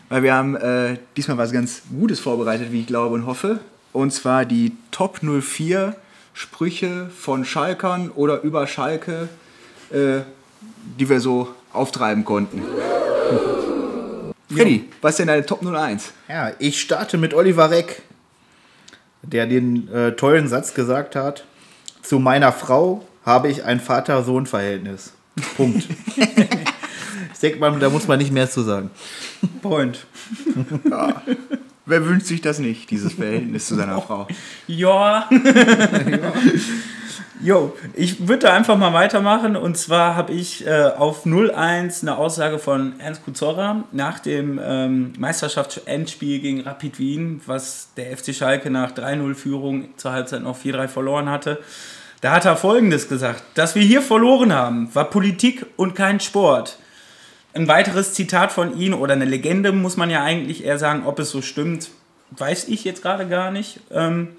Weil wir haben äh, diesmal was ganz Gutes vorbereitet, wie ich glaube und hoffe. Und zwar die Top 04 Sprüche von Schalkern oder über Schalke, äh, die wir so auftreiben konnten. (laughs) Freddy, was ist denn deine Top 01? Ja, ich starte mit Oliver Reck, der den äh, tollen Satz gesagt hat: Zu meiner Frau habe ich ein Vater-Sohn-Verhältnis. Punkt. (laughs) ich denke mal, da muss man nicht mehr zu sagen. Point. (laughs) Wer wünscht sich das nicht, dieses Verhältnis zu seiner Frau? Ja. (laughs) Jo, ich würde da einfach mal weitermachen. Und zwar habe ich äh, auf 0-1 eine Aussage von Ernst Kuzorra nach dem ähm, Meisterschaftsendspiel gegen Rapid Wien, was der FC Schalke nach 3-0-Führung zur Halbzeit noch 4-3 verloren hatte. Da hat er Folgendes gesagt. Dass wir hier verloren haben, war Politik und kein Sport. Ein weiteres Zitat von ihm oder eine Legende, muss man ja eigentlich eher sagen, ob es so stimmt, weiß ich jetzt gerade gar nicht. Ähm,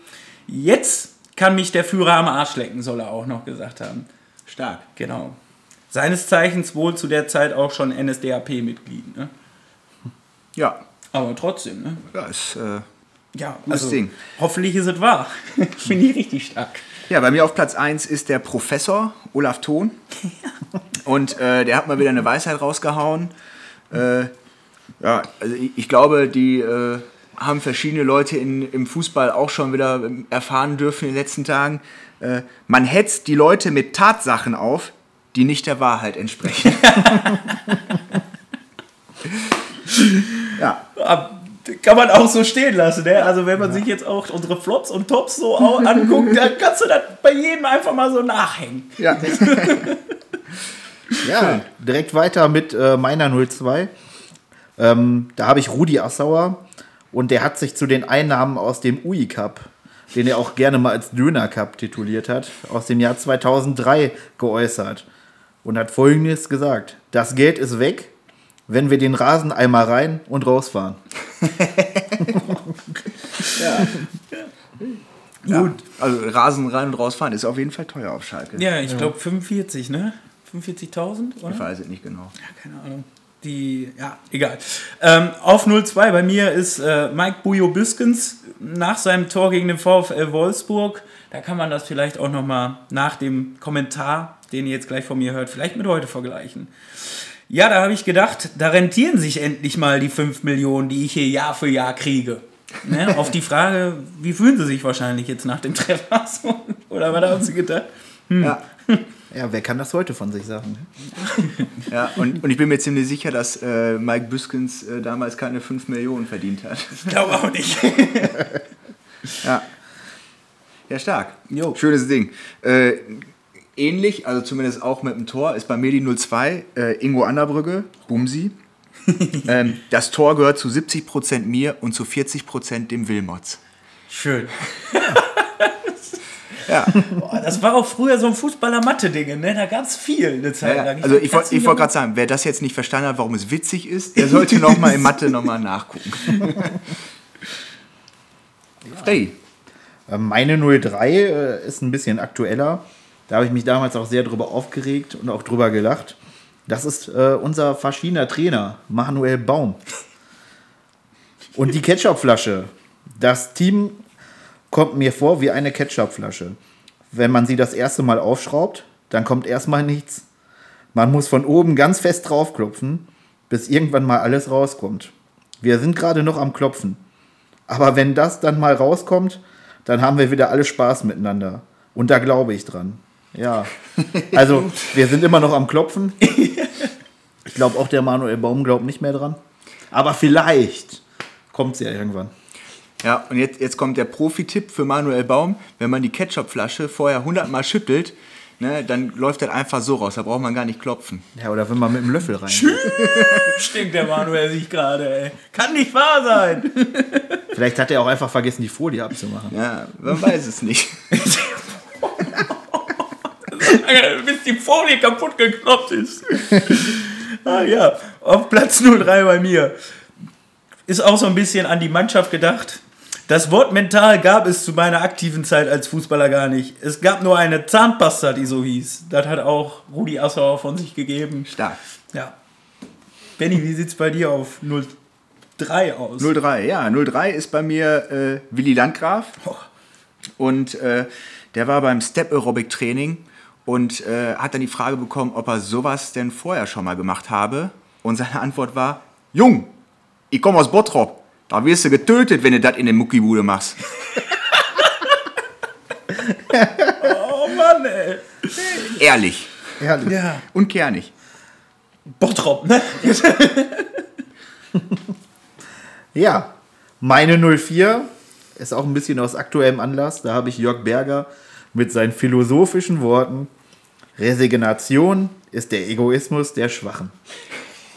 jetzt kann mich der Führer am Arsch lecken, soll er auch noch gesagt haben. Stark. Genau. Seines Zeichens wohl zu der Zeit auch schon NSDAP-Mitglied. Ne? Ja, Aber trotzdem, ne? ja ist, äh, Ja, Gutes Ding. hoffentlich ist es wahr. (laughs) Finde ich richtig stark. ja, bei mir auf Platz 1 ist der Professor Olaf Thon. (laughs) Und äh, der hat mal wieder eine Weisheit rausgehauen. Äh, ja, also ich, ich glaube, die äh, haben verschiedene Leute in, im Fußball auch schon wieder erfahren dürfen in den letzten Tagen. Äh, man hetzt die Leute mit Tatsachen auf, die nicht der Wahrheit entsprechen. (laughs) ja, Kann man auch so stehen lassen, ne? Also wenn man sich jetzt auch unsere Flops und Tops so anguckt, dann kannst du das bei jedem einfach mal so nachhängen. ja. (laughs) Ja, direkt weiter mit äh, meiner 02. Ähm, da habe ich Rudi Assauer und der hat sich zu den Einnahmen aus dem UI Cup, den er auch gerne mal als Döner Cup tituliert hat, aus dem Jahr 2003 geäußert und hat folgendes gesagt: Das Geld ist weg, wenn wir den Rasen einmal rein und rausfahren. (laughs) Gut. Also Rasen rein und rausfahren ist auf jeden Fall teuer auf Schalke. Ja, ich glaube 45, ne? 45.000, oder? Ich weiß es nicht genau. keine Ahnung. Die, ja, egal. Ähm, auf 0-2 bei mir ist äh, Mike Bujo Büskens nach seinem Tor gegen den VfL Wolfsburg. Da kann man das vielleicht auch nochmal nach dem Kommentar, den ihr jetzt gleich von mir hört, vielleicht mit heute vergleichen. Ja, da habe ich gedacht, da rentieren sich endlich mal die 5 Millionen, die ich hier Jahr für Jahr kriege. Ne? (laughs) Auf die Frage, wie fühlen sie sich wahrscheinlich jetzt nach dem Treffer? (laughs) Oder was haben sie gedacht? Ja. (laughs) Ja, wer kann das heute von sich sagen? ne? (laughs) Ja, und, und ich bin mir ziemlich sicher, dass äh, Mike Büskens äh, damals keine 5 Millionen verdient hat. Ich glaube auch nicht. (laughs) Ja. Ja, stark. Jo. Schönes Ding. Äh, ähnlich, also zumindest auch mit dem Tor, ist bei mir die 02 äh, Ingo Anderbrügge, Bumsi. (laughs) ähm, das Tor gehört zu 70% mir und zu 40% dem Wilmots. Schön. Ja, Boah, das war auch früher so ein Fußballer-Mathe-Ding, ne? Da gab es viel eine Zeit ja, lang. also ich, wollt- ich wollte gerade sagen, wer das jetzt nicht verstanden hat, warum es witzig ist, der sollte nochmal in Mathe nochmal nachgucken. (laughs) Freddy, Äh, Meine 03 äh, ist ein bisschen aktueller. Da habe ich mich damals auch sehr drüber aufgeregt und auch drüber gelacht. Das ist äh, unser verschiedener Trainer, Manuel Baum. Und die Ketchupflasche. Das Team kommt mir vor wie eine Ketchupflasche. Wenn man sie das erste Mal aufschraubt, dann kommt erstmal nichts. Man muss von oben ganz fest draufklopfen, bis irgendwann mal alles rauskommt. Wir sind gerade noch am Klopfen. Aber wenn das dann mal rauskommt, dann haben wir wieder alle Spaß miteinander. Und da glaube ich dran. Ja. (laughs) Also, wir sind immer noch am Klopfen. Ich glaube auch der Manuel Baum glaubt nicht mehr dran. Aber vielleicht kommt es ja irgendwann. Ja, und jetzt, jetzt kommt der Profi-Tipp für Manuel Baum. Wenn man die Ketchupflasche vorher 100 Mal schüttelt, ne, dann läuft das einfach so raus. Da braucht man gar nicht klopfen. Ja, oder wenn man mit dem Löffel rein. Stinkt der Manuel sich gerade, ey. Kann nicht wahr sein. (laughs) Vielleicht hat er auch einfach vergessen, die Folie abzumachen. Ja, man weiß es nicht. (laughs) Bis die Folie kaputt gekloppt ist. ah ja, auf Platz 03 bei mir. Ist auch so ein bisschen an die Mannschaft gedacht. Das Wort mental gab es zu meiner aktiven Zeit als Fußballer gar nicht. Es gab nur eine Zahnpasta, die so hieß. Das hat auch Rudi Assauer von sich gegeben. Stark. Ja. Benny, wie sieht's bei dir auf 03 aus? 03, ja, 03 ist bei mir äh, Willi Landgraf. Oh. Und äh, der war beim Step Aerobic Training und äh, hat dann die Frage bekommen, ob er sowas denn vorher schon mal gemacht habe. Und seine Antwort war: Jung, ich komme aus Bottrop. Da wirst du getötet, wenn du das in der Muckibude machst. Oh Mann, ey. Ehrlich Herrlich. Ja. und kernig. Bottrop, ne? Ja, meine 04 ist auch ein bisschen aus aktuellem Anlass. Da habe ich Jörg Berger mit seinen philosophischen Worten: Resignation ist der Egoismus der Schwachen.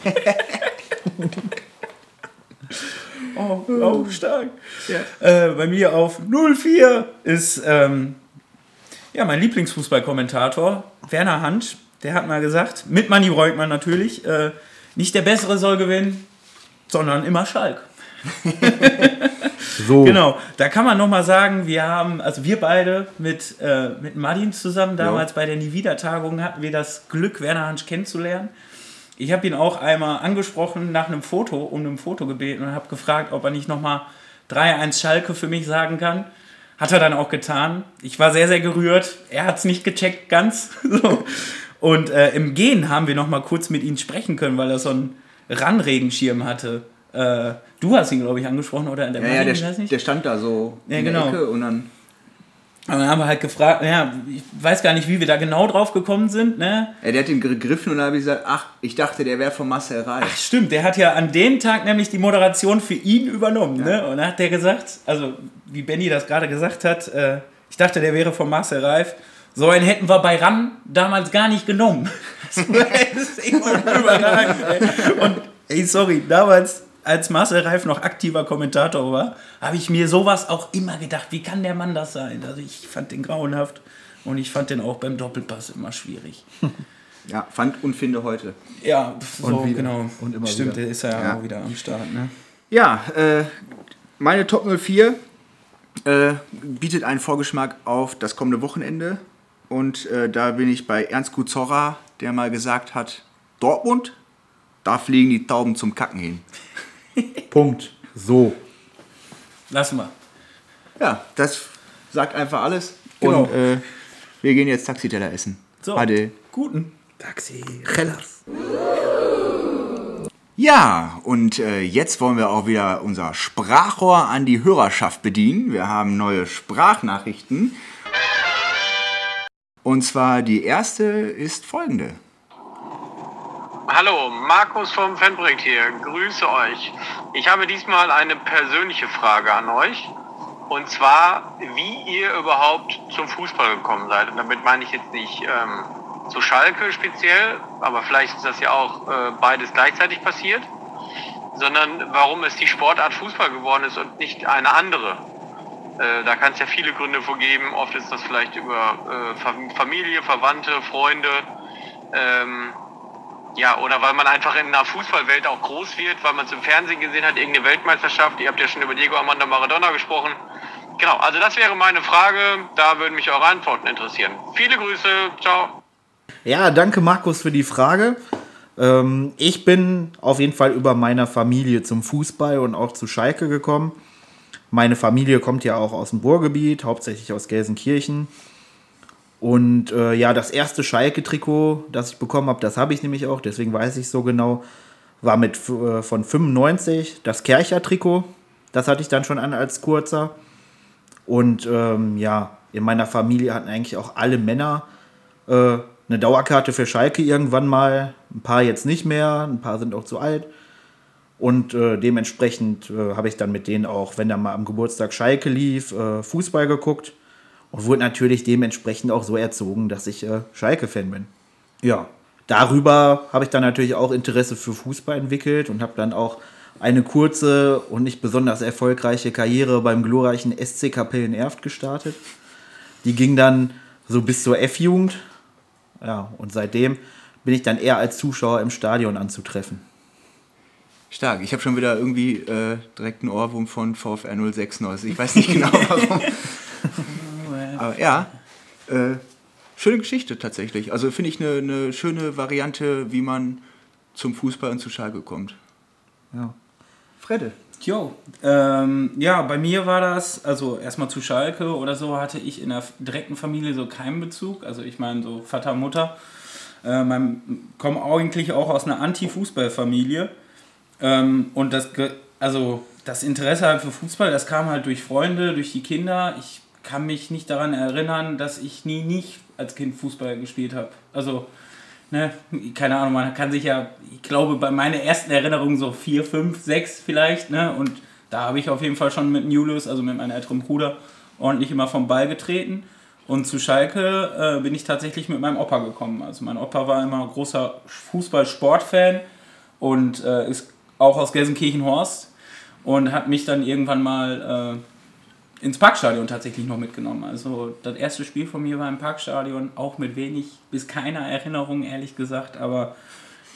(laughs) Oh, oh stark. Äh, bei mir auf 04 ist ähm, ja, mein Lieblingsfußballkommentator, Werner Hansch. Der hat mal gesagt, mit Manni Breukmann natürlich, äh, nicht der Bessere soll gewinnen, sondern immer Schalk. So, (laughs) Genau, da kann man nochmal sagen, wir haben, also wir beide mit, äh, mit Martin zusammen, damals bei der Nie-Wieder-Tagung hatten wir das Glück, Werner Hansch kennenzulernen. Ich habe ihn auch einmal angesprochen nach einem Foto, um einem Foto gebeten und habe gefragt, ob er nicht nochmal 3-1 Schalke für mich sagen kann. Hat er dann auch getan. Ich war sehr, sehr gerührt. Er hat es nicht gecheckt ganz. (laughs) so. Und äh, im Gehen haben wir nochmal kurz mit ihm sprechen können, weil er so einen Randregenschirm hatte. Äh, du hast ihn, glaube ich, angesprochen, oder? Der Ja, ja, Martin, der, der stand da so Ja, in genau. der Ecke und dann. Und dann haben wir halt gefragt, ja, ich weiß gar nicht, wie wir da genau drauf gekommen sind, ne? Ja, der hat ihn gegriffen und dann habe ich gesagt: Ach, ich dachte, der wäre von Marcel Reif. Stimmt, der hat ja an dem Tag nämlich die Moderation für ihn übernommen, ne? Und dann hat der gesagt, also wie Benny das gerade gesagt hat, äh, ich dachte, der wäre von Marcel Reif. So einen hätten wir bei RAN damals gar nicht genommen. (laughs) Das ist immer überragend, ey. Und ey, sorry, damals, als Marcel Reif noch aktiver Kommentator war, habe ich mir sowas auch immer gedacht, wie kann der Mann das sein? Also ich fand den grauenhaft und ich fand den auch beim Doppelpass immer schwierig. (laughs) Ja, fand und finde heute. Ja, so Und wieder. genau. Und immer Stimmt, wieder. der ist ja, Ja. auch wieder am Start, ne? Ja, äh, meine Top 04 äh, bietet einen Vorgeschmack auf das kommende Wochenende. Und äh, da bin ich bei Ernst Guzorra, der mal gesagt hat, Dortmund, da fliegen die Tauben zum Kacken hin. (laughs) Punkt. So. Lassen wir. Ja, das sagt einfach alles. Genau. Und äh, wir gehen jetzt Taxiteller essen. So. Ade. Guten. Taxi, Rellas. Ja, und äh, jetzt wollen wir auch wieder unser Sprachrohr an die Hörerschaft bedienen. Wir haben neue Sprachnachrichten. Und zwar die erste ist folgende. Hallo, Markus vom Fanprojekt hier. Grüße euch. Ich habe diesmal eine persönliche Frage an euch. Und zwar, wie ihr überhaupt zum Fußball gekommen seid. Und damit meine ich jetzt nicht ähm, zu Schalke speziell, aber vielleicht ist das ja auch äh, beides gleichzeitig passiert, sondern warum es die Sportart Fußball geworden ist und nicht eine andere. Äh, da kann es ja viele Gründe für geben. Oft ist das vielleicht über äh, Familie, Verwandte, Freunde. Ähm, ja, oder weil man einfach in einer Fußballwelt auch groß wird, weil man es im Fernsehen gesehen hat, irgendeine Weltmeisterschaft. Ihr habt ja schon über Diego Armando Maradona gesprochen. Genau, also das wäre meine Frage. Da würden mich eure Antworten interessieren. Viele Grüße, ciao. Ja, danke Markus für die Frage. Ähm, ich bin auf jeden Fall über meiner Familie zum Fußball und auch zu Schalke gekommen. Meine Familie kommt ja auch aus dem Ruhrgebiet, hauptsächlich aus Gelsenkirchen. Und äh, ja, das erste Schalke-Trikot, das ich bekommen habe, das habe ich nämlich auch, deswegen weiß ich so genau, war mit äh, von 95 das Kercher-Trikot. Das hatte ich dann schon an als kurzer. Und ähm, ja, in meiner Familie hatten eigentlich auch alle Männer äh, eine Dauerkarte für Schalke irgendwann mal. Ein paar jetzt nicht mehr, ein paar sind auch zu alt. Und äh, dementsprechend äh, habe ich dann mit denen auch, wenn da mal am Geburtstag Schalke lief, äh, Fußball geguckt. Und wurde natürlich dementsprechend auch so erzogen, dass ich äh, Schalke-Fan bin. Ja, darüber habe ich dann natürlich auch Interesse für Fußball entwickelt und habe dann auch eine kurze und nicht besonders erfolgreiche Karriere beim glorreichen SC Kapellen-Erft gestartet. Die ging dann so bis zur F-Jugend. Ja, und seitdem bin ich dann eher als Zuschauer im Stadion anzutreffen. Stark. Ich habe schon wieder irgendwie äh, direkt einen Ohrwurm von VfR 06 Neues. Ich weiß nicht (laughs) genau warum. Aber ja, äh, schöne Geschichte tatsächlich. Also finde ich eine ne schöne Variante, wie man zum Fußball und zu Schalke kommt. Ja. Fredde. Jo, ähm, ja, bei mir war das, also erstmal zu Schalke oder so, hatte ich in der direkten Familie so keinen Bezug. Also ich meine, so Vater, Mutter. Äh, mein, kommen eigentlich auch aus einer Anti-Fußball-Familie. Ähm, und das, also das Interesse halt für Fußball, das kam halt durch Freunde, durch die Kinder. Ich kann mich nicht daran erinnern, dass ich nie nicht als Kind Fußball gespielt habe. Also, ne, keine Ahnung, man kann sich ja, ich glaube, bei meiner ersten Erinnerung so vier, fünf, sechs vielleicht, ne, und da habe ich auf jeden Fall schon mit Julius, also mit meinem älteren Bruder, ordentlich immer vom Ball getreten. Und zu Schalke äh, bin ich tatsächlich mit meinem Opa gekommen. Also mein Opa war immer großer Fußball-Sportfan und äh, ist auch aus Gelsenkirchen-Horst und hat mich dann irgendwann mal äh, ins Parkstadion tatsächlich noch mitgenommen. Also das erste Spiel von mir war im Parkstadion, auch mit wenig bis keiner Erinnerung, ehrlich gesagt. Aber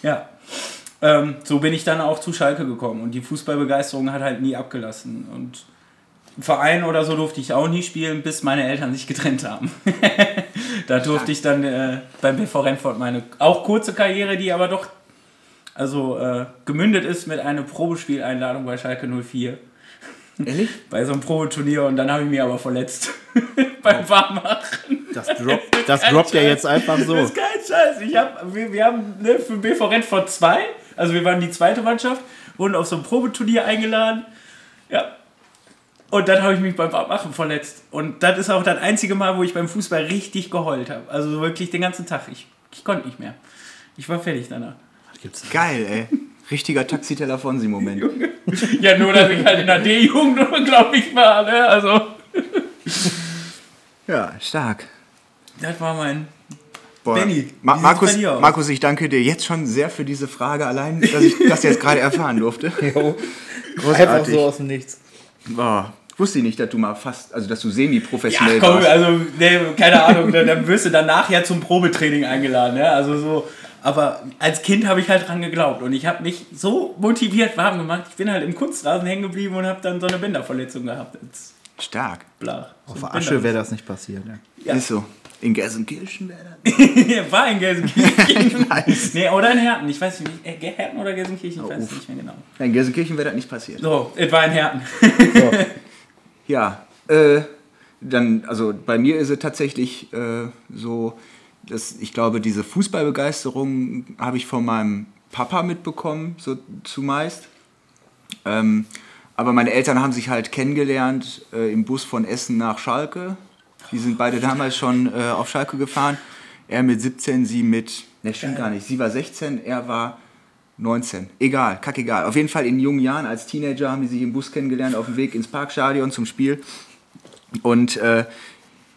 ja, ähm, so bin ich dann auch zu Schalke gekommen und die Fußballbegeisterung hat halt nie abgelassen. Und Verein oder so durfte ich auch nie spielen, bis meine Eltern sich getrennt haben. (laughs) da durfte ich dann äh, beim BV Rennfort meine auch kurze Karriere, die aber doch also äh, gemündet ist mit einer Probespieleinladung bei Schalke 04. Ehrlich? (laughs) bei so einem Probeturnier und dann habe ich mich aber verletzt (laughs) beim Warmmachen. Das droppt, (laughs) das droppt ja jetzt einfach so. Das ist kein Scheiß. Ich hab, wir, wir haben ne, für BV Rennfort 2, also wir waren die zweite Mannschaft, wurden auf so ein Probeturnier eingeladen. Ja. Und dann habe ich mich beim Warmmachen verletzt. Und das ist auch das einzige Mal, wo ich beim Fußball richtig geheult habe. Also wirklich den ganzen Tag. Ich, ich konnte nicht mehr. Ich war fertig danach. Geil, ey. Richtiger Taxiteller von sie Moment. (laughs) Ja, nur, dass ich halt in der D-Jugend, (laughs) glaube ich, war. Ne? Also, (laughs) Ja, stark. das war mein. Boah. Benny, Ma Markus? Markus, ich danke dir jetzt schon sehr für diese Frage allein, dass ich das jetzt gerade erfahren durfte. Jo. Einfach Großartig. so aus dem Nichts. Boah. Wusste ich nicht, dass du mal fast, also dass du Ja, semi-professionell komm, warst. also, ne, keine Ahnung, dann, dann wirst du danach ja zum Probetraining eingeladen. Ne? Also so. Aber als Kind habe ich halt dran geglaubt und ich habe mich so motiviert warm gemacht. Ich bin halt im Kunstrasen hängen geblieben und habe dann so eine Bänderverletzung gehabt. Jetzt Stark. blach. Auf der Asche wäre das nicht passiert. Ja. Ja. Ist so. In Gelsenkirchen wäre das. (laughs) War in Gelsenkirchen. (laughs) nee, oder in Herten. Ich weiß nicht, äh, Herten oder Gelsenkirchen, ich weiß uff. nicht mehr genau. In Gelsenkirchen wäre das nicht passiert. So, es war in Herten. (laughs) Ja, äh, dann, also bei mir ist es tatsächlich äh, so, dass ich glaube, diese Fußballbegeisterung habe ich von meinem Papa mitbekommen, so zumeist. Ähm, aber meine Eltern haben sich halt kennengelernt äh, im Bus von Essen nach Schalke. Die sind beide damals schon äh, auf Schalke gefahren. Er mit 17, sie mit, ne, stimmt gar nicht. Sie war 16, er war 19. Egal, kackegal. Auf jeden Fall in jungen Jahren als Teenager haben die sich im Bus kennengelernt auf dem Weg ins Parkstadion zum Spiel. Und äh,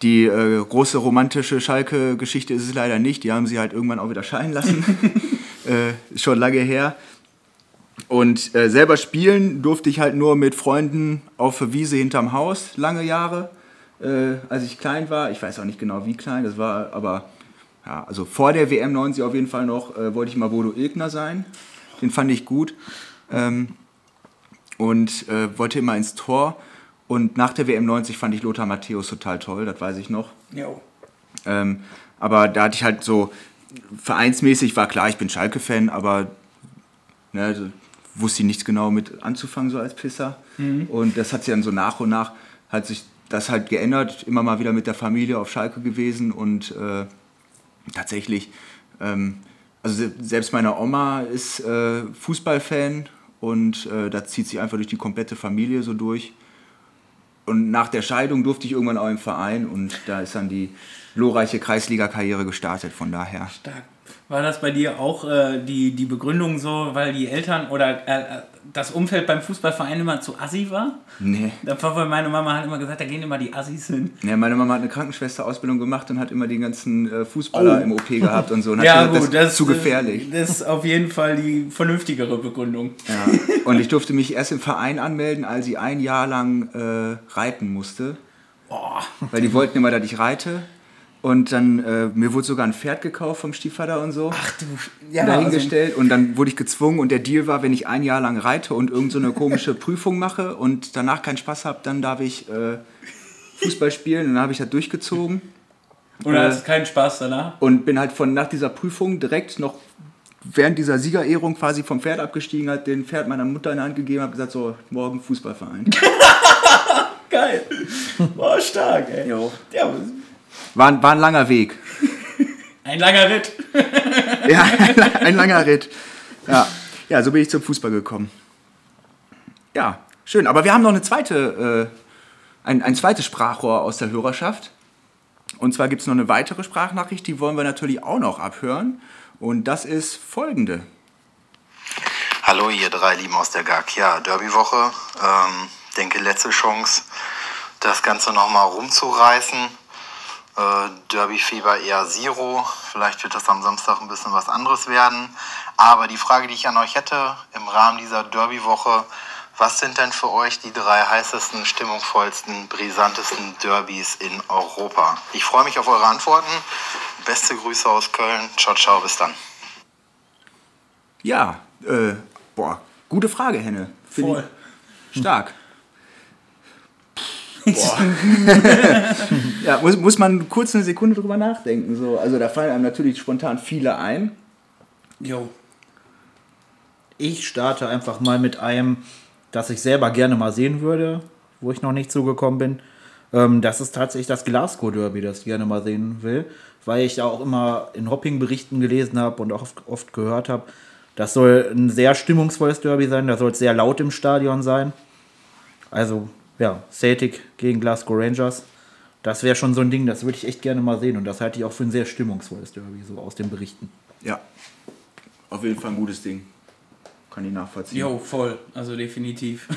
die äh, große romantische Schalke-Geschichte ist es leider nicht. Die haben sie halt irgendwann auch wieder scheiden lassen. (laughs) äh, schon lange her. Und äh, selber spielen durfte ich halt nur mit Freunden auf der Wiese hinterm Haus lange Jahre, äh, als ich klein war. Ich weiß auch nicht genau, wie klein das war, aber ja, also vor der WM 90 auf jeden Fall noch äh, wollte ich mal Bodo Ilgner sein. Den fand ich gut. Ähm, und äh, wollte immer ins Tor. Und nach der WM 90 fand ich Lothar Matthäus total toll, das weiß ich noch. Jo. Ähm, aber da hatte ich halt so, vereinsmäßig war klar, ich bin Schalke-Fan, aber ne, wusste ich nichts genau mit anzufangen, so als Pisser. Und das hat sich dann so nach und nach, hat sich das halt geändert, immer mal wieder mit der Familie auf Schalke gewesen und äh, tatsächlich, ähm, also se- selbst meine Oma ist äh, Fußballfan und äh, da zieht sich einfach durch die komplette Familie so durch. Und nach der Scheidung durfte ich irgendwann auch im Verein und da ist dann die glorreiche Kreisliga-Karriere gestartet, von daher. Stark. War das bei dir auch äh, die, die Begründung so, weil die Eltern oder äh, äh, das Umfeld beim Fußballverein immer zu assi war? Nee. Da war, weil meine Mama hat immer gesagt, da gehen immer die Assis hin. Ja, meine Mama hat eine Krankenschwesterausbildung gemacht und hat immer die ganzen äh, Fußballer Oh. im OP gehabt und so. Und (laughs) hat Ja, gesagt, gut, das das ist zu gefährlich. Das ist auf jeden Fall die vernünftigere Begründung. Ja. Und ich durfte mich erst im Verein anmelden, als ich ein Jahr lang äh, reiten musste. Weil die wollten immer, dass ich reite. Und dann, äh, mir wurde sogar ein Pferd gekauft vom Stiefvater und so. Ach du, ja, dahingestellt und dann wurde ich gezwungen und der Deal war, wenn ich ein Jahr lang reite und irgend so eine komische (laughs) Prüfung mache und danach keinen Spaß habe, dann darf ich äh, Fußball spielen und dann habe ich das durchgezogen Und da hast keinen Spaß danach. und bin halt von nach dieser Prüfung direkt noch während dieser Siegerehrung quasi vom Pferd abgestiegen, hat den Pferd meiner Mutter in die Hand gegeben, habe gesagt so morgen Fußballverein. (laughs) Geil. War stark, ey. Jo. Ja, War, ein- war ein langer Weg. (laughs) ein langer Ritt. (laughs) Ja, (laughs) ein langer Ritt. Ja. ja, so bin ich zum Fußball gekommen. Ja, schön. Aber wir haben noch eine zweite, äh, ein, ein zweites Sprachrohr aus der Hörerschaft. Und zwar gibt es noch eine weitere Sprachnachricht, die wollen wir natürlich auch noch abhören. Und das ist folgende. Hallo, ihr drei Lieben aus der GAG. Ja, Derbywoche. Ähm, denke, letzte Chance, das Ganze nochmal rumzureißen. Äh, Derby-Fieber eher Zero. Vielleicht wird das am Samstag ein bisschen was anderes werden. Aber die Frage, die ich an euch hätte im Rahmen dieser Derby-Woche, was sind denn für euch die drei heißesten, stimmungsvollsten, brisantesten Derbys in Europa? Ich freue mich auf eure Antworten. Beste Grüße aus Köln. Ciao, ciao, bis dann. Ja, äh, boah, gute Frage, Henne. Voll. Stark. Boah. (laughs) ja, muss, muss man kurz eine Sekunde drüber nachdenken. So. Also da fallen einem natürlich spontan viele ein. Jo. Ich starte einfach mal mit einem, das ich selber gerne mal sehen würde, wo ich noch nicht zugekommen bin. Ähm, das ist tatsächlich das Glasgow Derby, das ich gerne mal sehen will, weil ich ja auch immer in Hopping-Berichten gelesen habe und auch oft, oft gehört habe. Das soll ein sehr stimmungsvolles Derby sein, da soll es sehr laut im Stadion sein. Also, ja, Celtic gegen Glasgow Rangers. Das wäre schon so ein Ding, das würde ich echt gerne mal sehen und das halte ich auch für ein sehr stimmungsvolles Derby, so aus den Berichten. Ja, auf jeden Fall ein gutes Ding. Kann ich nachvollziehen. Jo, voll. Also definitiv.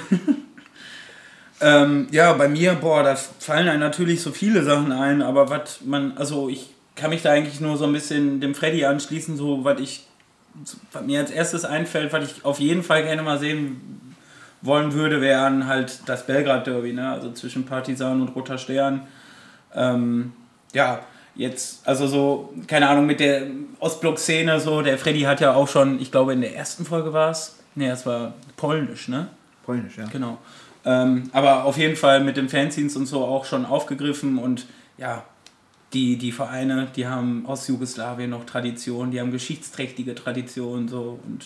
(laughs) ähm, ja, bei mir, boah, da fallen einem natürlich so viele Sachen ein, aber was man, also ich kann mich da eigentlich nur so ein bisschen dem Freddy anschließen, so was ich, was mir als erstes einfällt, was ich auf jeden Fall gerne mal sehen wollen würde, wären halt das Belgrad-Derby, ne? also zwischen Partisan und Roter Stern. Ähm, ja, jetzt, also so, keine Ahnung, mit der Ostblock-Szene so, der Freddy hat ja auch schon, ich glaube in der ersten Folge war es, ne, es war polnisch, ne? Polnisch, ja. Genau. Ähm, aber auf jeden Fall mit dem Fanzines und so auch schon aufgegriffen und ja, die, die Vereine, die haben aus Jugoslawien noch Tradition, die haben geschichtsträchtige Tradition so und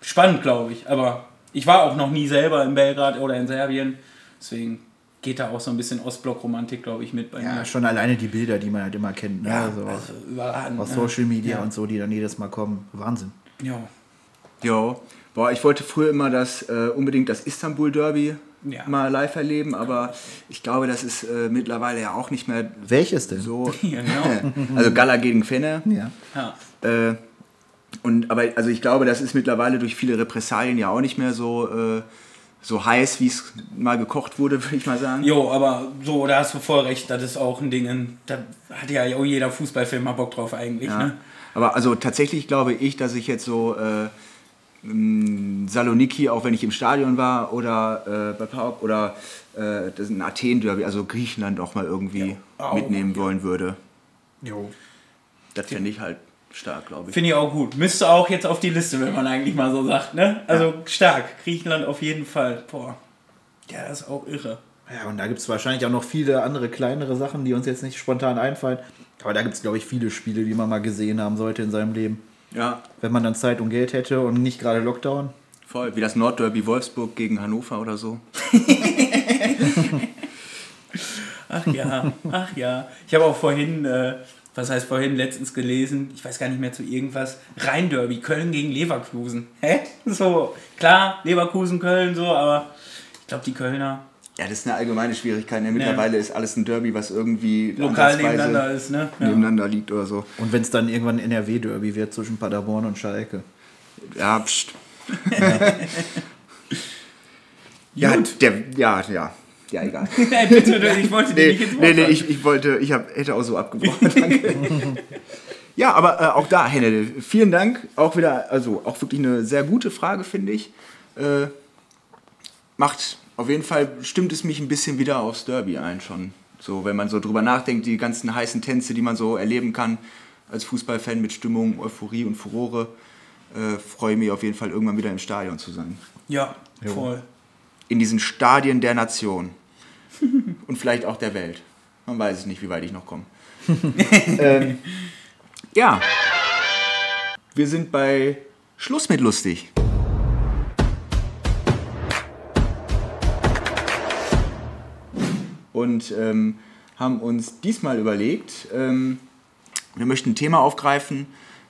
spannend, glaube ich. Aber ich war auch noch nie selber in Belgrad oder in Serbien, deswegen geht da auch so ein bisschen Ostblock-Romantik, glaube ich, mit bei Ja, mir. schon alleine die Bilder, die man halt immer kennt. Ne? Ja, also also überragend. aus? Social Media ja. und so, die dann jedes Mal kommen. Wahnsinn. Ja. Jo. Boah, ich wollte früher immer das, äh, unbedingt das Istanbul-Derby Ja. mal live erleben, aber ich glaube, das ist äh, mittlerweile ja auch nicht mehr Welches denn? so. (laughs) Ja, genau. (laughs) also Gala gegen Fenne. Ja. Ja. Äh, und aber also ich glaube, das ist mittlerweile durch viele Repressalien ja auch nicht mehr so, äh, so heiß, wie es mal gekocht wurde, (laughs) würde ich mal sagen. Jo, aber so, da hast du voll recht, das ist auch ein Ding, da hat ja auch jeder Fußballfilm mal Bock drauf eigentlich, Ja. ne? Aber also tatsächlich glaube ich, dass ich jetzt so äh, Saloniki, auch wenn ich im Stadion war, oder äh, bei Pauk oder äh, das ist ein Athen-Derby, also Griechenland auch mal irgendwie Auch, mitnehmen wollen würde. Jo. Das fände ich halt stark, glaube ich. Finde ich auch gut. Müsste auch jetzt auf die Liste, wenn man eigentlich mal so sagt, ne? Also stark. Griechenland auf jeden Fall. Boah. Ja, das ist auch irre. Ja, und da gibt es wahrscheinlich auch noch viele andere kleinere Sachen, die uns jetzt nicht spontan einfallen. Aber da gibt es, glaube ich, viele Spiele, die man mal gesehen haben sollte in seinem Leben. Ja, Wenn man dann Zeit und Geld hätte und nicht gerade Lockdown. voll. Wie das Nordderby Wolfsburg gegen Hannover oder so. (laughs) Ach ja, ach ja. Ich habe auch vorhin, äh, was heißt vorhin, letztens gelesen, ich weiß gar nicht mehr zu irgendwas, Rhein-Derby, Köln gegen Leverkusen. Hä? (laughs) So, klar, Leverkusen, Köln, so, aber ich glaube, die Kölner Ja, das ist eine allgemeine Schwierigkeit. ne? Mittlerweile ist alles ein Derby, was irgendwie lokal nebeneinander ist, ne? Ja. nebeneinander liegt oder so. Und wenn es dann irgendwann ein NRW-Derby wird zwischen Paderborn und Schalke. Ja, pst. (laughs) ja, der, ja, ja. Ja, egal. (laughs) Nein, bitte, ich wollte dir Nee, nicht ins Wort nee, nee ich, ich wollte, ich hab, hätte auch so abgebrochen. (laughs) Danke. ja, aber äh, auch da, Henne, vielen Dank. Auch wieder, also auch wirklich eine sehr gute Frage, finde ich. Äh, macht auf jeden Fall, stimmt es mich ein bisschen wieder aufs Derby ein schon. So, wenn man so drüber nachdenkt, die ganzen heißen Tänze, die man so erleben kann als Fußballfan mit Stimmung, Euphorie und Furore, äh, freue ich mich auf jeden Fall irgendwann wieder im Stadion zu sein. Ja, voll. In diesen Stadien der Nation. Und vielleicht auch der Welt. Man weiß es nicht, wie weit ich noch komme. (laughs) ähm, ja. Wir sind bei Schluss mit lustig. Und ähm, haben uns diesmal überlegt, ähm, wir möchten ein Thema aufgreifen,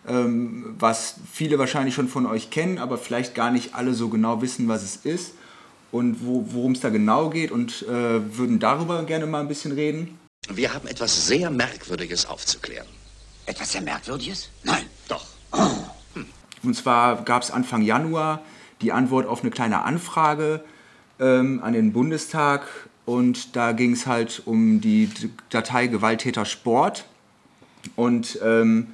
ähm, was viele wahrscheinlich schon von euch kennen, aber vielleicht gar nicht alle so genau wissen, was es ist und wo, worum es da genau geht und äh, würden darüber gerne mal ein bisschen reden. Wir haben etwas sehr Merkwürdiges aufzuklären. Etwas sehr Merkwürdiges? Nein. Doch. Und zwar gab es Anfang Januar die Antwort auf eine kleine Anfrage ähm, an den Bundestag und da ging es halt um die Datei Gewalttäter Sport und ähm,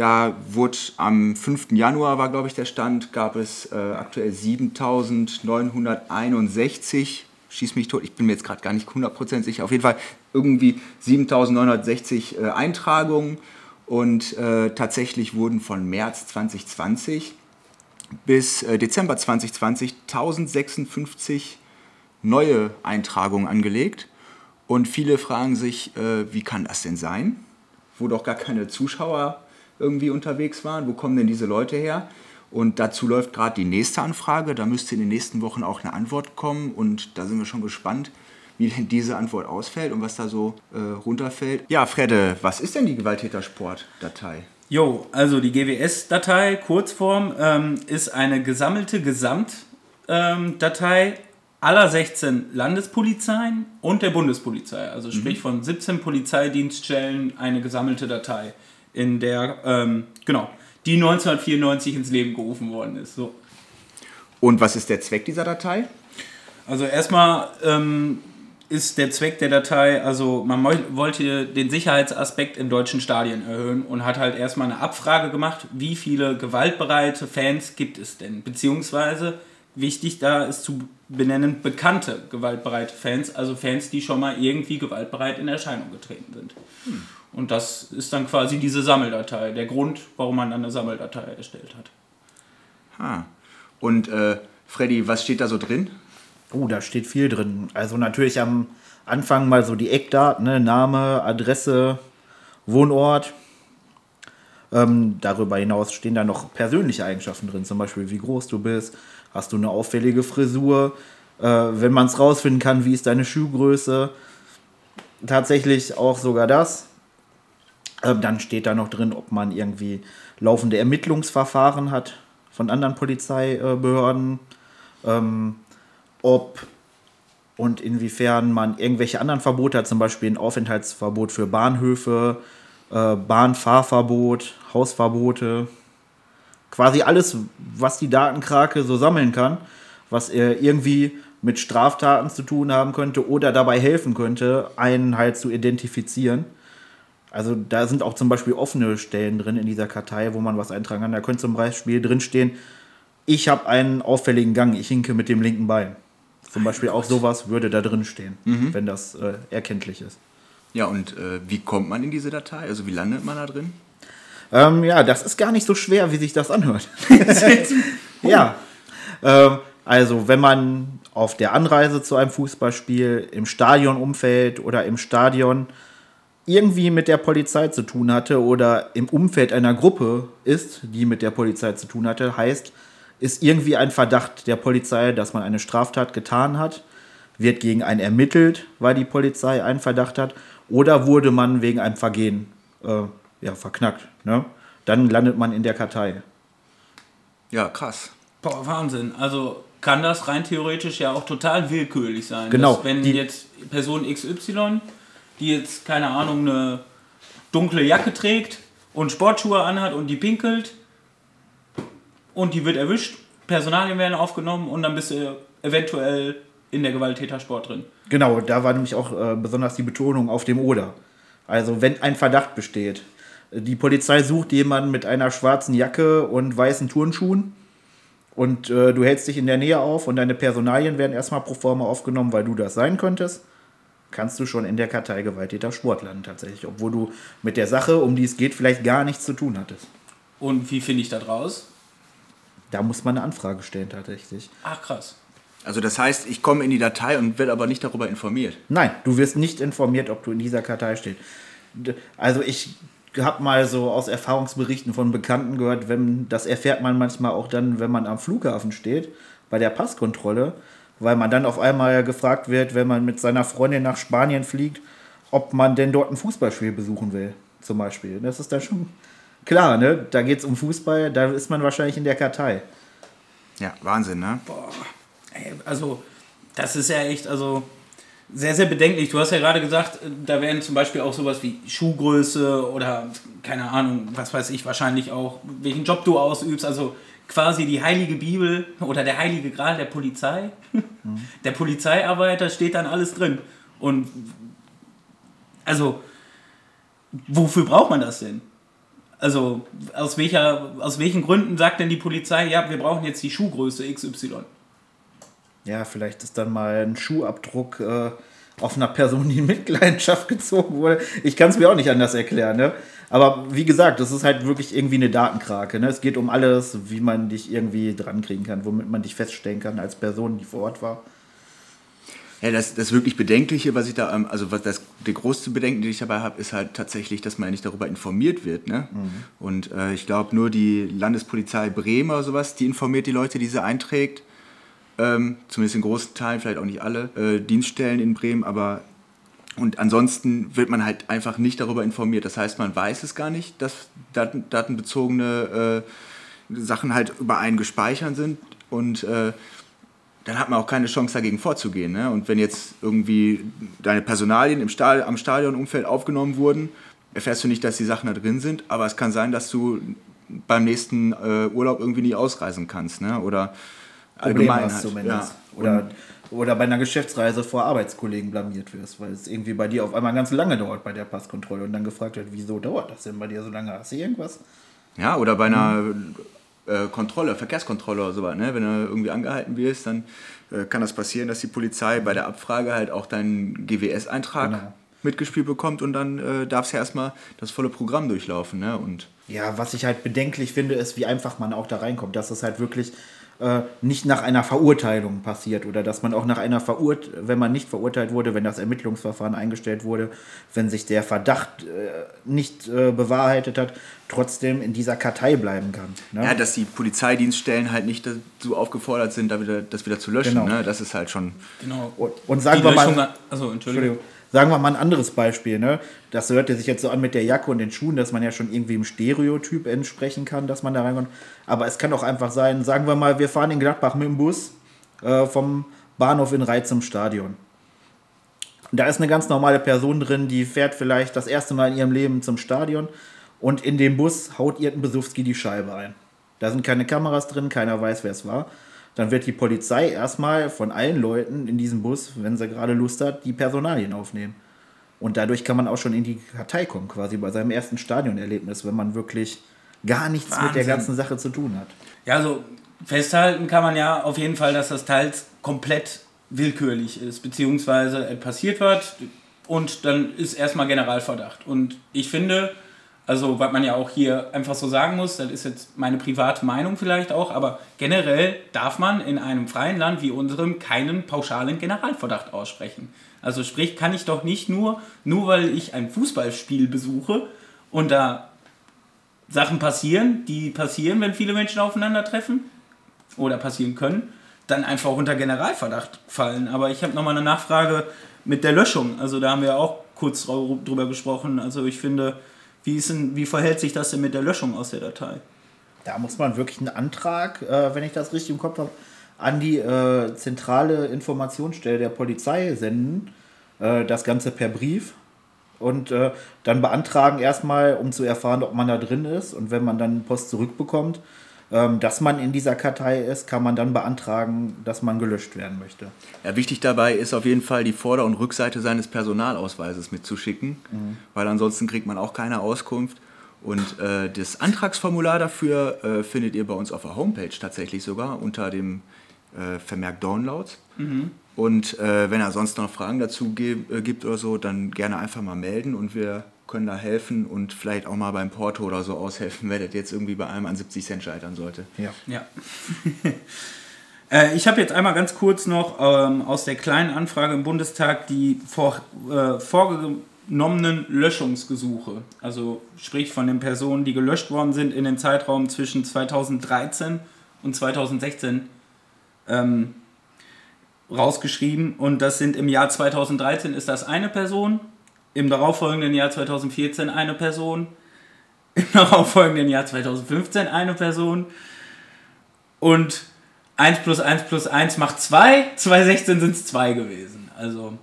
da wurde am 5. Januar war glaube ich der Stand, gab es äh, aktuell 7961, schieß mich tot, ich bin mir jetzt gerade gar nicht 100% sicher, auf jeden Fall irgendwie 7960 äh, Eintragungen und äh, tatsächlich wurden von März 2020 bis äh, Dezember 2020 1056 neue Eintragungen angelegt. Und viele fragen sich, äh, wie kann das denn sein? Wo doch gar keine Zuschauer irgendwie unterwegs waren. Wo kommen denn diese Leute her? Und dazu läuft gerade die nächste Anfrage. Da müsste in den nächsten Wochen auch eine Antwort kommen. Und da sind wir schon gespannt, wie denn diese Antwort ausfällt und was da so äh, runterfällt. Ja, Fredde, was ist denn die Gewalttätersport-Datei? Jo, also die GWS-Datei, Kurzform, ähm, ist eine gesammelte Gesamtdatei aller 16 Landespolizeien und der Bundespolizei. Also sprich von 17 Polizeidienststellen eine gesammelte Datei, in der, ähm, genau, die 1994 ins Leben gerufen worden ist. So. Und was ist der Zweck dieser Datei? Also erstmal ähm, ist der Zweck der Datei, also man wollte den Sicherheitsaspekt in deutschen Stadien erhöhen und hat halt erstmal eine Abfrage gemacht, wie viele gewaltbereite Fans gibt es denn? Beziehungsweise wichtig da ist zu benennen bekannte gewaltbereite Fans, also Fans, die schon mal irgendwie gewaltbereit in Erscheinung getreten sind. Und das ist dann quasi diese Sammeldatei, der Grund, warum man dann eine Sammeldatei erstellt hat. Ah. Und äh, Freddy, was steht da so drin? Oh, da steht viel drin. Also natürlich am Anfang mal so die Eckdaten, ne? Name, Adresse, Wohnort. Ähm, darüber hinaus stehen da noch persönliche Eigenschaften drin, zum Beispiel wie groß du bist, hast du eine auffällige Frisur, äh, wenn man es rausfinden kann, wie ist deine Schuhgröße. Tatsächlich auch sogar das. Ähm, dann steht da noch drin, ob man irgendwie laufende Ermittlungsverfahren hat von anderen Polizeibehörden. Ähm, ob und inwiefern man irgendwelche anderen Verbote hat, zum Beispiel ein Aufenthaltsverbot für Bahnhöfe, äh, Bahnfahrverbot, Hausverbote, quasi alles, was die Datenkrake so sammeln kann, was äh, irgendwie mit Straftaten zu tun haben könnte oder dabei helfen könnte, einen halt zu identifizieren. Also da sind auch zum Beispiel offene Stellen drin in dieser Kartei, wo man was eintragen kann. Da könnte zum Beispiel drinstehen, ich habe einen auffälligen Gang, ich hinke mit dem linken Bein. Zum Beispiel auch sowas würde da drin stehen, wenn das äh, erkenntlich ist. Ja, und äh, wie kommt man in diese Datei? Also wie landet man da drin? Ähm, ja, das ist gar nicht so schwer, wie sich das anhört. (laughs) (laughs) ja. Ähm, also, wenn man auf der Anreise zu einem Fußballspiel im Stadionumfeld oder im Stadion irgendwie mit der Polizei zu tun hatte oder im Umfeld einer Gruppe ist, die mit der Polizei zu tun hatte, heißt, ist irgendwie ein Verdacht der Polizei, dass man eine Straftat getan hat, wird gegen einen ermittelt, weil die Polizei einen Verdacht hat, oder wurde man wegen einem Vergehen äh, ja, verknackt. Ne? Dann landet man in der Kartei. Ja, krass. Boah, Wahnsinn. Also kann das rein theoretisch ja auch total willkürlich sein. Genau, Dass, wenn die- jetzt Person XY, die jetzt, keine Ahnung, eine dunkle Jacke trägt und Sportschuhe anhat und die pinkelt und die wird erwischt, Personalien werden aufgenommen und dann bist du eventuell in der Gewalttätersport drin. Genau, da war nämlich auch äh, besonders die Betonung auf dem Oder. Also wenn ein Verdacht besteht. Die Polizei sucht jemanden mit einer schwarzen Jacke und weißen Turnschuhen und äh, du hältst dich in der Nähe auf und deine Personalien werden erstmal pro forma aufgenommen, weil du das sein könntest, kannst du schon in der Kartei gewalttäter Sport landen tatsächlich, obwohl du mit der Sache, um die es geht, vielleicht gar nichts zu tun hattest. Und wie finde ich das raus? Da muss man eine Anfrage stellen tatsächlich. Ach krass. Also das heißt, ich komme in die Datei und werde aber nicht darüber informiert. Nein, du wirst nicht informiert, ob du in dieser Kartei stehst. Also ich habe mal so aus Erfahrungsberichten von Bekannten gehört, wenn das erfährt man manchmal auch dann, wenn man am Flughafen steht, bei der Passkontrolle, weil man dann auf einmal gefragt wird, wenn man mit seiner Freundin nach Spanien fliegt, ob man denn dort ein Fußballspiel besuchen will, zum Beispiel. Das ist dann schon klar, ne? Da geht es um Fußball, da ist man wahrscheinlich in der Kartei. Ja, Wahnsinn, ne? Ey, Also, das ist ja echt, also sehr, sehr bedenklich. Du hast ja gerade gesagt, da werden zum Beispiel auch sowas wie Schuhgröße oder keine Ahnung, was weiß ich, wahrscheinlich auch, welchen Job du ausübst. Also quasi die heilige Bibel oder der heilige Gral der Polizei. Der Polizeiarbeit, da steht dann alles drin. Und also, wofür braucht man das denn? Also, aus, welcher, aus welchen Gründen sagt denn die Polizei, ja, wir brauchen jetzt die Schuhgröße XY? Ja, vielleicht ist dann mal ein Schuhabdruck äh, auf einer Person, die in Mitleidenschaft gezogen wurde. Ich kann es mir auch nicht anders erklären. Ne? Aber wie gesagt, das ist halt wirklich irgendwie eine Datenkrake. Ne? Es geht um alles, wie man dich irgendwie dran kriegen kann, womit man dich feststellen kann als Person, die vor Ort war. Ja, das, das wirklich Bedenkliche, was ich da, ähm, also was das, der größte Bedenken, den ich dabei habe, ist halt tatsächlich, dass man nicht darüber informiert wird. Ne? Und äh, ich glaube, nur die Landespolizei Bremen oder sowas, die informiert die Leute, die sie einträgt. Ähm, zumindest in großen Teilen, vielleicht auch nicht alle äh, Dienststellen in Bremen, aber und ansonsten wird man halt einfach nicht darüber informiert. Das heißt, man weiß es gar nicht, dass daten, datenbezogene äh, Sachen halt über einen gespeichert sind und äh, dann hat man auch keine Chance dagegen vorzugehen. Ne? Und wenn jetzt irgendwie deine Personalien im Stadion, am Stadionumfeld aufgenommen wurden, erfährst du nicht, dass die Sachen da drin sind, aber es kann sein, dass du beim nächsten äh, Urlaub irgendwie nicht ausreisen kannst. Ne? Oder allgemein hast halt. zumindest. Ja. Oder, oder bei einer Geschäftsreise vor Arbeitskollegen blamiert wirst, weil es irgendwie bei dir auf einmal ganz lange dauert bei der Passkontrolle und dann gefragt wird, wieso dauert das denn bei dir so lange? Hast du irgendwas? Ja, oder bei einer äh, Kontrolle, Verkehrskontrolle oder sowas, ne? wenn du irgendwie angehalten wirst, dann äh, kann das passieren, dass die Polizei bei der Abfrage halt auch deinen GWS-Eintrag Genau. mitgespielt bekommt und dann äh, darfst du ja erstmal das volle Programm durchlaufen. Ne? Und Ja, was ich halt bedenklich finde, ist, wie einfach man auch da reinkommt. Dass es halt wirklich äh, nicht nach einer Verurteilung passiert oder dass man auch nach einer Verurteilung, wenn man nicht verurteilt wurde, wenn das Ermittlungsverfahren eingestellt wurde, wenn sich der Verdacht äh, nicht äh, bewahrheitet hat, trotzdem in dieser Kartei bleiben kann. Ne? ja, dass die Polizeidienststellen halt nicht dazu aufgefordert sind, da wieder, das wieder zu löschen. Genau. Ne? Das ist halt schon. Genau. und, und sagen Die wir Löschung, mal, also Entschuldigung. Entschuldigung. Sagen wir mal ein anderes Beispiel, ne? Das hörte sich jetzt so an mit der Jacke und den Schuhen, dass man ja schon irgendwie im Stereotyp entsprechen kann, dass man da reinkommt. Aber es kann auch einfach sein, sagen wir mal, wir fahren in Gladbach mit dem Bus äh, vom Bahnhof in Reit zum Stadion. Da ist eine ganz normale Person drin, die fährt vielleicht das erste Mal in ihrem Leben zum Stadion und in dem Bus haut irgendein Besowski die Scheibe ein. Da sind keine Kameras drin, keiner weiß, wer es war. Dann wird die Polizei erstmal von allen Leuten in diesem Bus, wenn sie gerade Lust hat, die Personalien aufnehmen. Und dadurch kann man auch schon in die Kartei kommen, quasi bei seinem ersten Stadionerlebnis, wenn man wirklich gar nichts mit der Wahnsinn. ganzen Sache zu tun hat. Ja, also festhalten kann man ja auf jeden Fall, dass das teils komplett willkürlich ist, beziehungsweise passiert was und dann ist erstmal Generalverdacht. Und ich finde, also was man ja auch hier einfach so sagen muss, das ist jetzt meine private Meinung vielleicht auch, aber generell darf man in einem freien Land wie unserem keinen pauschalen Generalverdacht aussprechen. Also sprich, kann ich doch nicht nur, nur weil ich ein Fußballspiel besuche und da Sachen passieren, die passieren, wenn viele Menschen aufeinandertreffen oder passieren können, dann einfach unter Generalverdacht fallen. Aber ich habe nochmal eine Nachfrage mit der Löschung. Also da haben wir auch kurz drüber gesprochen. Also ich finde, wie, denn, wie verhält sich das denn mit der Löschung aus der Datei? Da muss man wirklich einen Antrag, äh, wenn ich das richtig im Kopf habe, an die äh, zentrale Informationsstelle der Polizei senden. Äh, das Ganze per Brief. Und äh, dann beantragen erstmal, um zu erfahren, ob man da drin ist. Und wenn man dann Post zurückbekommt, dass man in dieser Kartei ist, kann man dann beantragen, dass man gelöscht werden möchte. Ja, wichtig dabei ist auf jeden Fall die Vorder- und Rückseite seines Personalausweises mitzuschicken, weil ansonsten kriegt man auch keine Auskunft. Und äh, das Antragsformular dafür äh, findet ihr bei uns auf der Homepage tatsächlich sogar unter dem äh, Vermerk Downloads. Und äh, wenn er sonst noch Fragen dazu äh, gibt oder so, dann gerne einfach mal melden und wir können da helfen und vielleicht auch mal beim Porto oder so aushelfen, wenn das jetzt irgendwie bei einem an 70 Cent scheitern sollte. Ja. Ja. (laughs) äh, ich habe jetzt einmal ganz kurz noch ähm, aus der kleinen Anfrage im Bundestag die vor, äh, vorgenommenen Löschungsgesuche, also sprich von den Personen, die gelöscht worden sind in dem Zeitraum zwischen 2013 und 2016 ähm, rausgeschrieben. Und das sind im Jahr 2013 ist das eine Person, im darauffolgenden Jahr 2014 eine Person, im (laughs) darauffolgenden Jahr 2015 eine Person und 1 plus 1 plus 1 macht 2, 2016 sind es 2 gewesen. Also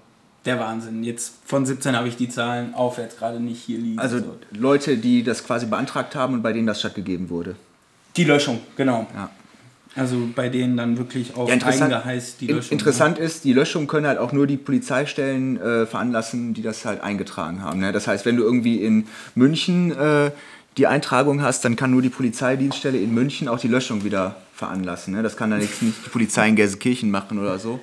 der Wahnsinn. Jetzt von 17 habe ich die Zahlen aufwärts gerade nicht hier liegen. Also So. Leute, die das quasi beantragt haben und bei denen das stattgegeben wurde. die Löschung, genau. Ja. Also bei denen dann wirklich auf Ja, interessant, eingeheißt die Löschung. interessant ist, die Löschung können halt auch nur die Polizeistellen äh, veranlassen, die das halt eingetragen haben. Ne? Das heißt, wenn du irgendwie in München äh, die Eintragung hast, dann kann nur die Polizeidienststelle in München auch die Löschung wieder veranlassen. Ne? Das kann dann jetzt nicht die Polizei in Gelsenkirchen machen oder so.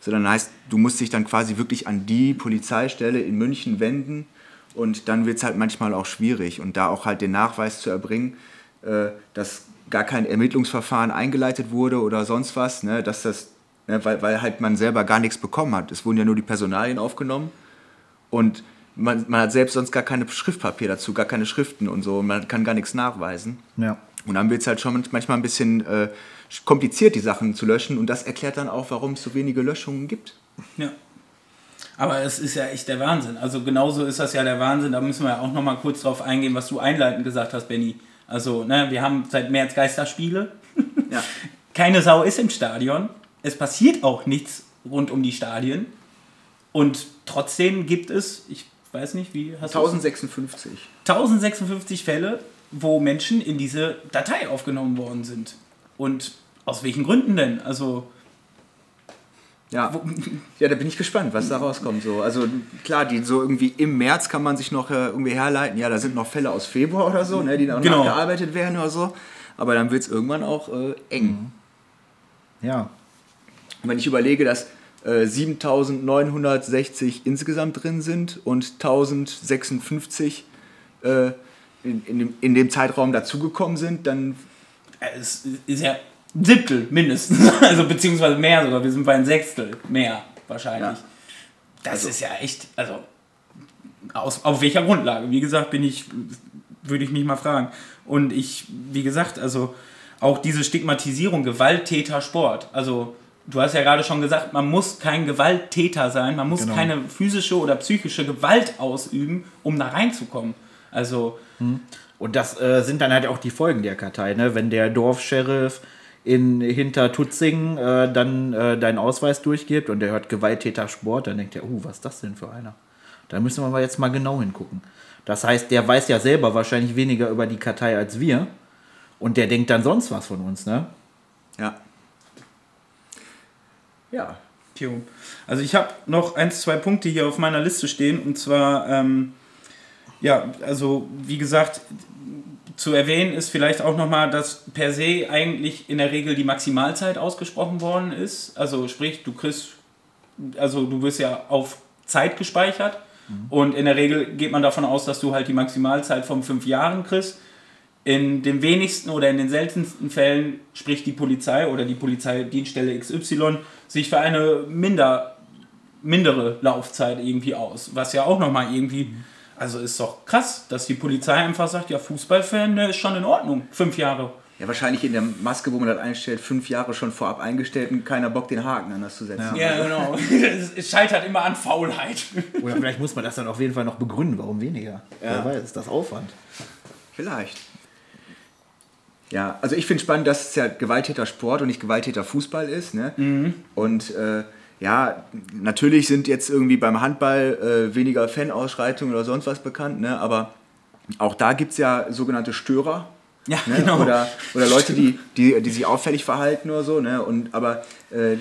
Sondern heißt, du musst dich dann quasi wirklich an die Polizeistelle in München wenden und dann wird es halt manchmal auch schwierig und da auch halt den Nachweis zu erbringen, äh, dass gar kein Ermittlungsverfahren eingeleitet wurde oder sonst was, ne, dass das, ne, weil, weil halt man selber gar nichts bekommen hat. Es wurden ja nur die Personalien aufgenommen und man, man hat selbst sonst gar keine Schriftpapier dazu, gar keine Schriften und so, und man kann gar nichts nachweisen. Ja. Und dann wird es halt schon manchmal ein bisschen äh, kompliziert, die Sachen zu löschen und das erklärt dann auch, warum es so wenige Löschungen gibt. Ja. Aber es ist ja echt der Wahnsinn. Also genauso ist das ja der Wahnsinn. Da müssen wir ja auch noch mal kurz drauf eingehen, was du einleitend gesagt hast, Benny. Also, ne, wir haben seit März Geisterspiele. Ja. (laughs) Keine Sau ist im Stadion. Es passiert auch nichts rund um die Stadien. Und trotzdem gibt es, ich weiß nicht, wie hast du 1056. 1056 Fälle, wo Menschen in diese Datei aufgenommen worden sind. Und aus welchen Gründen denn? Also, Ja. ja, da bin ich gespannt, was da rauskommt. So. Also klar, die so irgendwie im März kann man sich noch äh, irgendwie herleiten, ja, da sind noch Fälle aus Februar oder so, ne, die dann Genau. nachgearbeitet werden oder so. Aber dann wird es irgendwann auch äh, eng. Ja. Und wenn ich überlege, dass äh, 7960 insgesamt drin sind und 1056 äh, in, in, dem, in dem Zeitraum dazugekommen sind, dann es ist ja Siebtel mindestens. (laughs) Also beziehungsweise mehr sogar. Wir sind bei ein Sechstel mehr wahrscheinlich. Ja. Das ist ja echt, also aus, auf welcher Grundlage? Wie gesagt, bin ich, würde ich mich mal fragen. Und ich, wie gesagt, also auch diese Stigmatisierung, Gewalttäter, Sport. Also du hast ja gerade schon gesagt, man muss kein Gewalttäter sein, man muss Genau. keine physische oder psychische Gewalt ausüben, um da reinzukommen. Also Und das äh, sind dann halt auch die Folgen der Kartei, ne? Wenn der Dorfscheriff in hinter Tutzing äh, dann äh, deinen Ausweis durchgibt und der hört Gewalttäter Sport, dann denkt er, uh, was ist das denn für einer? Da müssen wir jetzt mal genau hingucken. Das heißt, der weiß ja selber wahrscheinlich weniger über die Kartei als wir und der denkt dann sonst was von uns, ne? Ja. Ja. Also ich habe noch ein, zwei Punkte hier auf meiner Liste stehen und zwar, ähm, ja, also wie gesagt, zu erwähnen ist vielleicht auch nochmal, dass per se eigentlich in der Regel die Maximalzeit ausgesprochen worden ist. Also sprich, du kriegst, also du wirst ja auf Zeit gespeichert und in der Regel geht man davon aus, dass du halt die Maximalzeit von fünf Jahren kriegst. In den wenigsten oder in den seltensten Fällen spricht die Polizei oder die Polizeidienststelle XY sich für eine minder, mindere Laufzeit irgendwie aus. Was ja auch nochmal irgendwie, also ist doch krass, dass die Polizei einfach sagt, ja, Fußballfan der ist schon in Ordnung, fünf Jahre. Ja, wahrscheinlich in der Maske, wo man das einstellt, fünf Jahre schon vorab eingestellt und keiner Bock, den Haken anders zu setzen. Ja, genau. es, (laughs) es scheitert immer an Faulheit. Oder vielleicht muss man das dann auf jeden Fall noch begründen, warum weniger. Wer weiß, ist das Aufwand. Vielleicht. Ja, also ich finde spannend, dass es ja Gewalttäter Sport und nicht Gewalttäter Fußball ist. Ne? Und äh, ja, natürlich sind jetzt irgendwie beim Handball äh, weniger Fanausschreitungen oder sonst was bekannt, ne? aber auch da gibt es ja sogenannte Störer. Ja, Ne? genau. Oder, oder Leute, die, die, die sich auffällig verhalten oder so. Ne? Und, aber äh,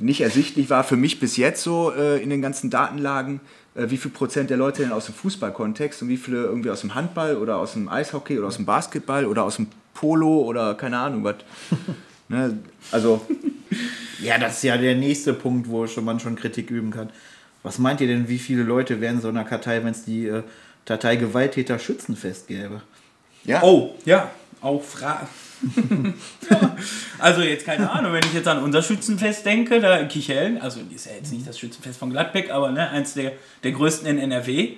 nicht ersichtlich war für mich bis jetzt so äh, in den ganzen Datenlagen, äh, wie viel Prozent der Leute denn aus dem Fußballkontext und wie viele irgendwie aus dem Handball oder aus dem Eishockey oder aus dem Basketball oder aus dem Polo oder keine Ahnung was. Ne? Also, (laughs) Ja, das ist ja der nächste Punkt, wo schon man schon Kritik üben kann. Was meint ihr denn, wie viele Leute wären so einer Kartei, wenn es die äh, Datei Gewalttäter Schützenfest gäbe? ja. Oh, ja, auch Fra (laughs) Also jetzt keine Ahnung, wenn ich jetzt an unser Schützenfest denke, da in Kichellen, also ist ja jetzt nicht das Schützenfest von Gladbeck, aber ne, eins der, der größten in NRW,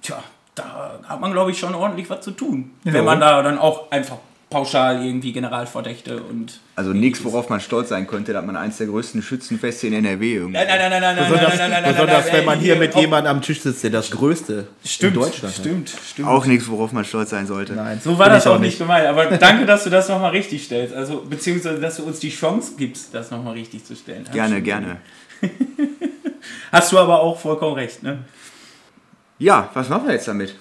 tja, da hat man glaube ich schon ordentlich was zu tun. Wenn man da dann auch einfach pauschal irgendwie Generalverdächte und... Also nichts, worauf man stolz sein könnte, dass man eins der größten Schützenfeste in NRW irgendwie. Nein, nein, nein, nein, nein, nein, Besonders, nein, nein, nein, nein, besonders nein, wenn man hier mit auf- jemandem am Tisch sitzt, der das Größte Stimmt, in Deutschland hat. stimmt, stimmt. Auch nichts, worauf man stolz sein sollte. Nein, So war bin das auch nicht gemeint, aber danke, dass du das nochmal richtig stellst. Also, beziehungsweise, dass du uns die Chance gibst, das nochmal richtig zu stellen. Gerne, gerne. (laughs) Hast du aber auch vollkommen recht, ne? Ja, was machen wir jetzt damit?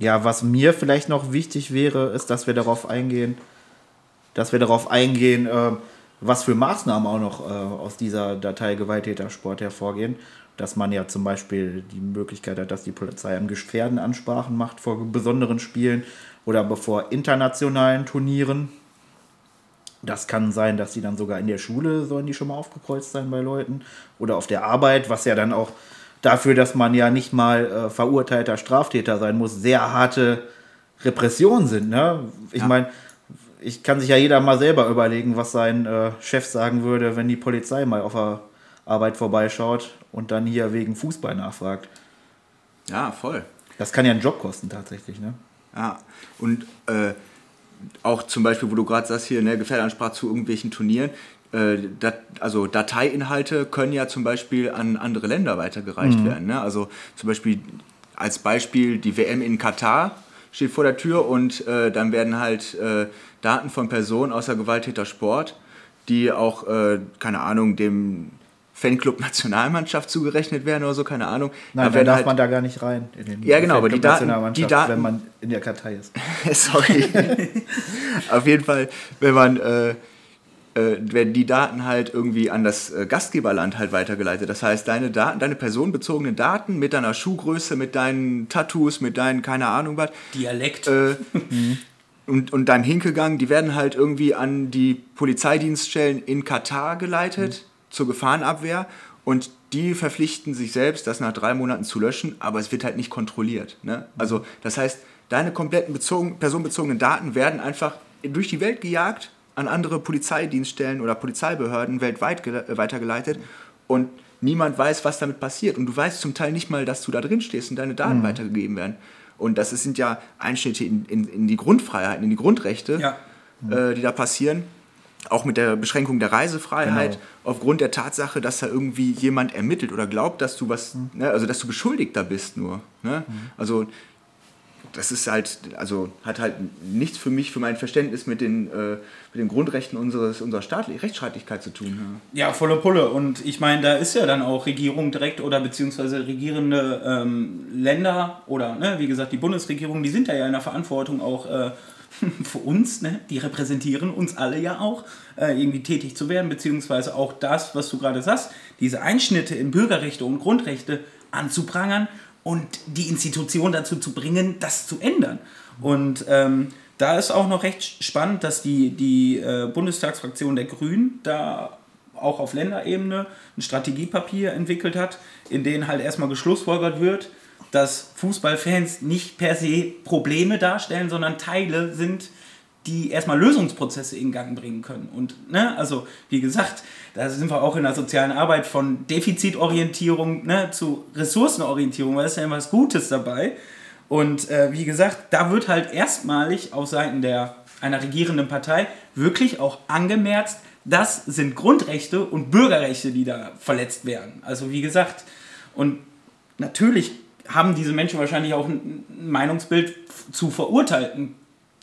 Ja, was mir vielleicht noch wichtig wäre, ist, dass wir darauf eingehen, dass wir darauf eingehen, ähm, was für Maßnahmen auch noch äh, aus dieser Datei Gewalttätersport hervorgehen. Dass man ja zum Beispiel die Möglichkeit hat, dass die Polizei am Gefährden Ansprachen macht vor besonderen Spielen oder bevor internationalen Turnieren. Das kann sein, dass die dann sogar in der Schule sollen die schon mal aufgekreuzt sein bei Leuten oder auf der Arbeit, was ja dann auch dafür, dass man ja nicht mal äh, verurteilter Straftäter sein muss, sehr harte Repressionen sind. Ne? Ich meine, ich kann sich ja jeder mal selber überlegen, was sein äh, Chef sagen würde, wenn die Polizei mal auf der Arbeit vorbeischaut und dann hier wegen Fußball nachfragt. Ja, voll. Das kann ja einen Job kosten tatsächlich. Ne? Ja, und äh, auch zum Beispiel, wo du gerade sagst, hier, ne, Gefährdansprache zu irgendwelchen Turnieren, dat, also Dateiinhalte können ja zum Beispiel an andere Länder weitergereicht werden. Ne? Also zum Beispiel als Beispiel die WM in Katar steht vor der Tür und äh, dann werden halt äh, Daten von Personen außer Gewalttäter Sport, die auch, äh, keine Ahnung, dem Fanclub (laughs) Nationalmannschaft zugerechnet werden oder so, keine Ahnung. Nein, Da dann darf halt- man da gar nicht rein. In den Ja, genau, aber die Daten- die Daten- wenn man in der Kartei ist. (laughs) Sorry. (laughs) Auf jeden Fall, wenn man äh, äh, werden die Daten halt irgendwie an das äh, Gastgeberland halt weitergeleitet. Das heißt, deine Daten, deine personenbezogenen Daten mit deiner Schuhgröße, mit deinen Tattoos, mit deinen, keine Ahnung was, Dialekt. äh, (laughs) und, und deinem Hinkegang, die werden halt irgendwie an die Polizeidienststellen in Katar geleitet zur Gefahrenabwehr und die verpflichten sich selbst, das nach drei Monaten zu löschen, aber es wird halt nicht kontrolliert. Ne? Also das heißt, deine kompletten bezogen, personenbezogenen Daten werden einfach durch die Welt gejagt, an andere Polizeidienststellen oder Polizeibehörden weltweit äh, weitergeleitet und niemand weiß, was damit passiert. Und du weißt zum Teil nicht mal, dass du da drin stehst und deine Daten weitergegeben werden. Und das sind ja Einschnitte in, in, in die Grundfreiheiten, in die Grundrechte, Ja. äh, die da passieren. Auch mit der Beschränkung der Reisefreiheit, Genau. aufgrund der Tatsache, dass da irgendwie jemand ermittelt oder glaubt, dass du was, ne, also dass du Beschuldigter bist nur. Ne? Also das ist halt, also hat halt nichts für mich, für mein Verständnis mit den, äh, mit den Grundrechten unseres, unserer Staatlich Rechtsstaatlichkeit zu tun. Ja, volle Pulle. Und ich meine, da ist ja dann auch Regierung direkt oder beziehungsweise regierende ähm, Länder oder, ne, wie gesagt, die Bundesregierung, die sind da ja in der Verantwortung auch äh, (laughs) für uns, ne, die repräsentieren uns alle ja auch, äh, irgendwie tätig zu werden, beziehungsweise auch das, was du gerade sagst, diese Einschnitte in Bürgerrechte und Grundrechte anzuprangern und die Institution dazu zu bringen, das zu ändern. Und ähm, da ist auch noch recht spannend, dass die, die äh, Bundestagsfraktion der Grünen da auch auf Länderebene ein Strategiepapier entwickelt hat, in dem halt erstmal geschlussfolgert wird, dass Fußballfans nicht per se Probleme darstellen, sondern Teile sind, die erstmal Lösungsprozesse in Gang bringen können. Und, ne, also, wie gesagt, da sind wir auch in der sozialen Arbeit von Defizitorientierung ne, zu Ressourcenorientierung, weil das ist ja immer was Gutes dabei. Und äh, wie gesagt, da wird halt erstmalig auf Seiten der, einer regierenden Partei wirklich auch angemerzt, das sind Grundrechte und Bürgerrechte, die da verletzt werden. Also wie gesagt, und natürlich haben diese Menschen wahrscheinlich auch ein Meinungsbild zu verurteilten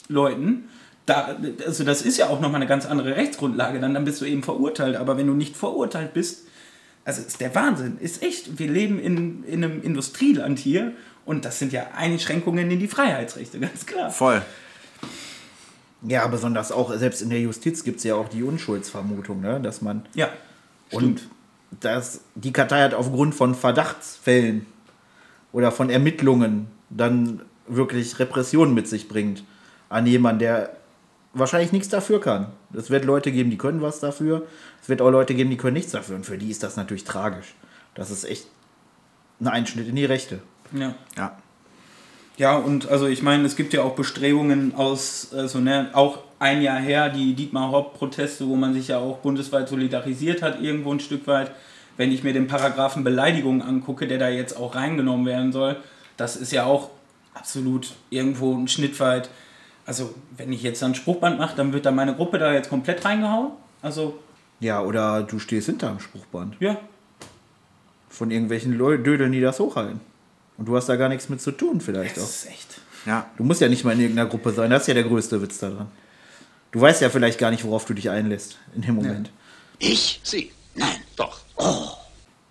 Leuten. Da, also das ist ja auch nochmal eine ganz andere Rechtsgrundlage, dann, dann bist du eben verurteilt. Aber wenn du nicht verurteilt bist, also ist der Wahnsinn, ist echt. Wir leben in, in einem Industrieland hier und das sind ja Einschränkungen in die Freiheitsrechte, ganz klar. Voll. Ja, besonders auch, selbst in der Justiz gibt es ja auch die Unschuldsvermutung, ne? dass man. Ja. Und dass die Kartei hat aufgrund von Verdachtsfällen oder von Ermittlungen dann wirklich Repressionen mit sich bringt an jemanden, der wahrscheinlich nichts dafür kann. Es wird Leute geben, die können was dafür. Es wird auch Leute geben, die können nichts dafür. Und für die ist das natürlich tragisch. Das ist echt ein Einschnitt in die Rechte. Ja. Ja. Ja, und also ich meine, es gibt ja auch Bestrebungen aus, also ne, auch ein Jahr her, die Dietmar Hopp-Proteste, wo man sich ja auch bundesweit solidarisiert hat, irgendwo ein Stück weit. Wenn ich mir den Paragraphen Beleidigung angucke, der da jetzt auch reingenommen werden soll, das ist ja auch absolut irgendwo ein Schnitt weit. Also, wenn ich jetzt ein Spruchband mache, dann wird da meine Gruppe da jetzt komplett reingehauen. Also, Ja, oder du stehst hinterm Spruchband ja, von irgendwelchen Dödeln, die das hochhalten. Und du hast da gar nichts mit zu tun, vielleicht auch. das ist echt. Ja. Du musst ja nicht mal in irgendeiner Gruppe sein. Das ist ja der größte Witz daran. Du weißt ja vielleicht gar nicht, worauf du dich einlässt in dem Moment. Ich? Sie. Nein. Doch.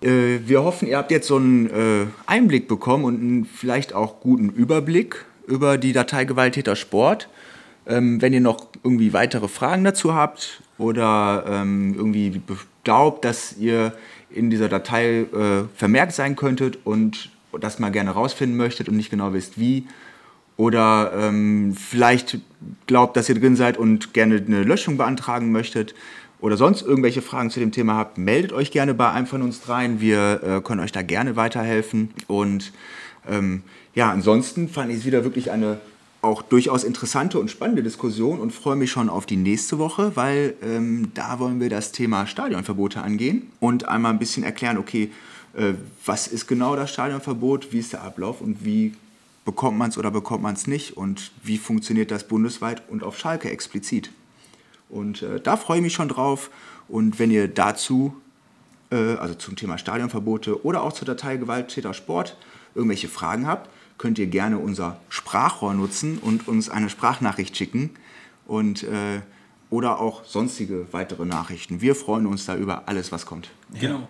Äh, wir hoffen, ihr habt jetzt so einen äh, Einblick bekommen und einen vielleicht auch guten Überblick über die Datei Gewalttäter Sport. Ähm, wenn ihr noch irgendwie weitere Fragen dazu habt oder ähm, irgendwie glaubt, dass ihr in dieser Datei äh, vermerkt sein könntet und das mal gerne rausfinden möchtet und nicht genau wisst wie, oder ähm, vielleicht glaubt, dass ihr drin seid und gerne eine Löschung beantragen möchtet oder sonst irgendwelche Fragen zu dem Thema habt, meldet euch gerne bei einem von uns dreien. Wir äh, können euch da gerne weiterhelfen. Und ähm, ja, ansonsten fand ich es wieder wirklich eine auch durchaus interessante und spannende Diskussion und freue mich schon auf die nächste Woche, weil ähm, da wollen wir das Thema Stadionverbote angehen und einmal ein bisschen erklären, okay, äh, was ist genau das Stadionverbot, wie ist der Ablauf und wie bekommt man es oder bekommt man es nicht und wie funktioniert das bundesweit und auf Schalke explizit. Und äh, da freue ich mich schon drauf. Und wenn ihr dazu, äh, also zum Thema Stadionverbote oder auch zur Datei Gewalttäter Sport, irgendwelche Fragen habt, könnt ihr gerne unser Sprachrohr nutzen und uns eine Sprachnachricht schicken und äh, oder auch sonstige weitere Nachrichten. Wir freuen uns da über alles, was kommt. Genau.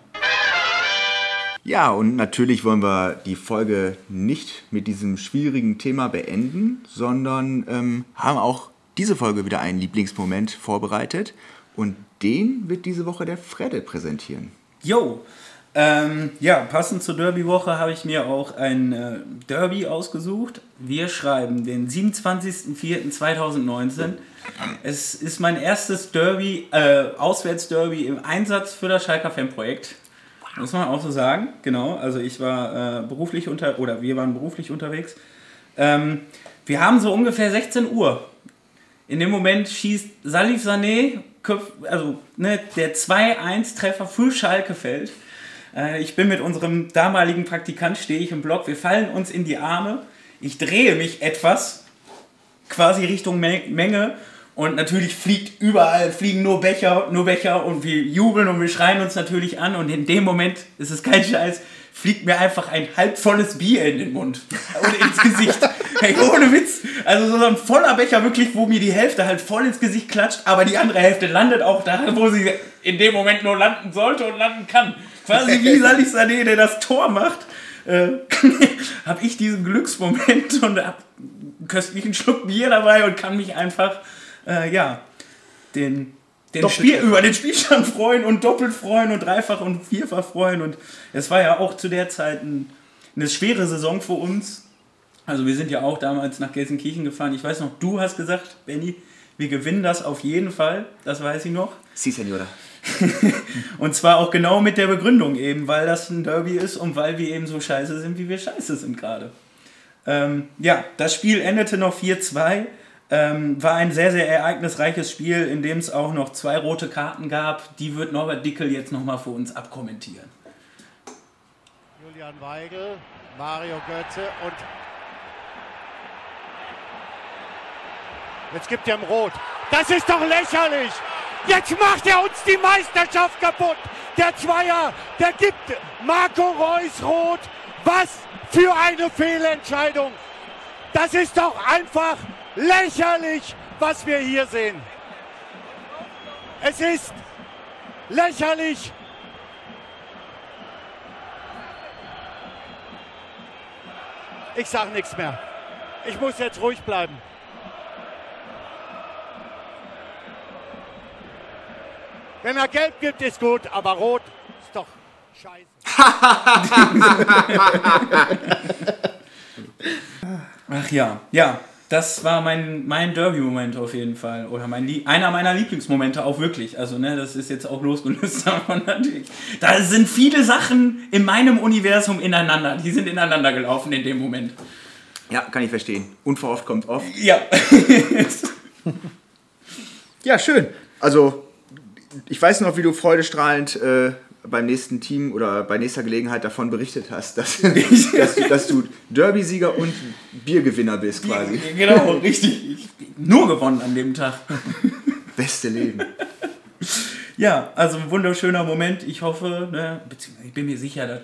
Ja, und natürlich wollen wir die Folge nicht mit diesem schwierigen Thema beenden, sondern ähm, haben auch diese Folge wieder einen Lieblingsmoment vorbereitet. Und den wird diese Woche der Fredde präsentieren. Jo, ähm, ja, passend zur Derby-Woche habe ich mir auch ein äh, Derby ausgesucht. Wir schreiben den 27.04.2019. Es ist mein erstes Derby, äh, Auswärtsderby im Einsatz für das Schalker Fanprojekt. Muss man auch so sagen, genau. Also ich war äh, beruflich unter, oder wir waren beruflich unterwegs. Ähm, wir haben so ungefähr 16 Uhr. In dem Moment schießt Salif Sané, also ne, der 2-1-Treffer für Schalke fällt. Äh, ich bin mit unserem damaligen Praktikant, stehe ich im Block, wir fallen uns in die Arme. Ich drehe mich etwas, quasi Richtung Me Menge. Und natürlich fliegt überall, fliegen nur Becher, nur Becher und wir jubeln und wir schreien uns natürlich an. Und in dem Moment, ist es kein Scheiß, fliegt mir einfach ein halbvolles Bier in den Mund und ins Gesicht. (laughs) Hey, ohne Witz. Also so ein voller Becher wirklich, wo mir die Hälfte halt voll ins Gesicht klatscht, aber die andere Hälfte landet auch da, wo sie in dem Moment nur landen sollte und landen kann. Quasi wie (laughs) Salih Sané, der das Tor macht, äh, (laughs) habe ich diesen Glücksmoment und hab einen köstlichen Schluck Bier dabei und kann mich einfach, äh, ja, den, den Spiel, über den Spielstand freuen und doppelt freuen und dreifach und vierfach freuen. Und es war ja auch zu der Zeit ein, eine schwere Saison für uns. Also wir sind ja auch damals nach Gelsenkirchen gefahren. Ich weiß noch, du hast gesagt, Benny, wir gewinnen das auf jeden Fall. Das weiß ich noch. Si, Senora. (laughs) Und zwar auch genau mit der Begründung eben, weil das ein Derby ist und weil wir eben so scheiße sind, wie wir scheiße sind gerade. Ähm, ja, das Spiel endete noch 4-2. Ähm, war ein sehr, sehr ereignisreiches Spiel, in dem es auch noch zwei rote Karten gab. Die wird Norbert Dickel jetzt nochmal für uns abkommentieren. Julian Weigel, Mario Götze und jetzt gibt er ihm Rot. Das ist doch lächerlich! Jetzt macht er uns die Meisterschaft kaputt! Der Zweier, der gibt Marco Reus Rot. Was für eine Fehlentscheidung! Das ist doch einfach lächerlich, was wir hier sehen. Es ist lächerlich. Ich sage nichts mehr. Ich muss jetzt ruhig bleiben. Wenn er gelb gibt, ist gut, aber rot ist doch scheiße. (laughs) Ach ja, ja, das war mein, mein Derby-Moment auf jeden Fall. Oder mein Lie einer meiner Lieblingsmomente auch wirklich. Also, ne, das ist jetzt auch losgelöst davon natürlich. Da sind viele Sachen in meinem Universum ineinander. Die sind ineinander gelaufen in dem Moment. Ja, kann ich verstehen. Unverhofft kommt oft. Ja. (laughs) Ja, schön. Also, ich weiß noch, wie du freudestrahlend äh, beim nächsten Team oder bei nächster Gelegenheit davon berichtet hast, dass, (laughs) dass, du, dass du Derby-Sieger und Biergewinner bist quasi. genau, richtig. Ich nur gewonnen an dem Tag. Beste Leben. Ja, also ein wunderschöner Moment. Ich hoffe, ne, beziehungsweise ich bin mir sicher, dass,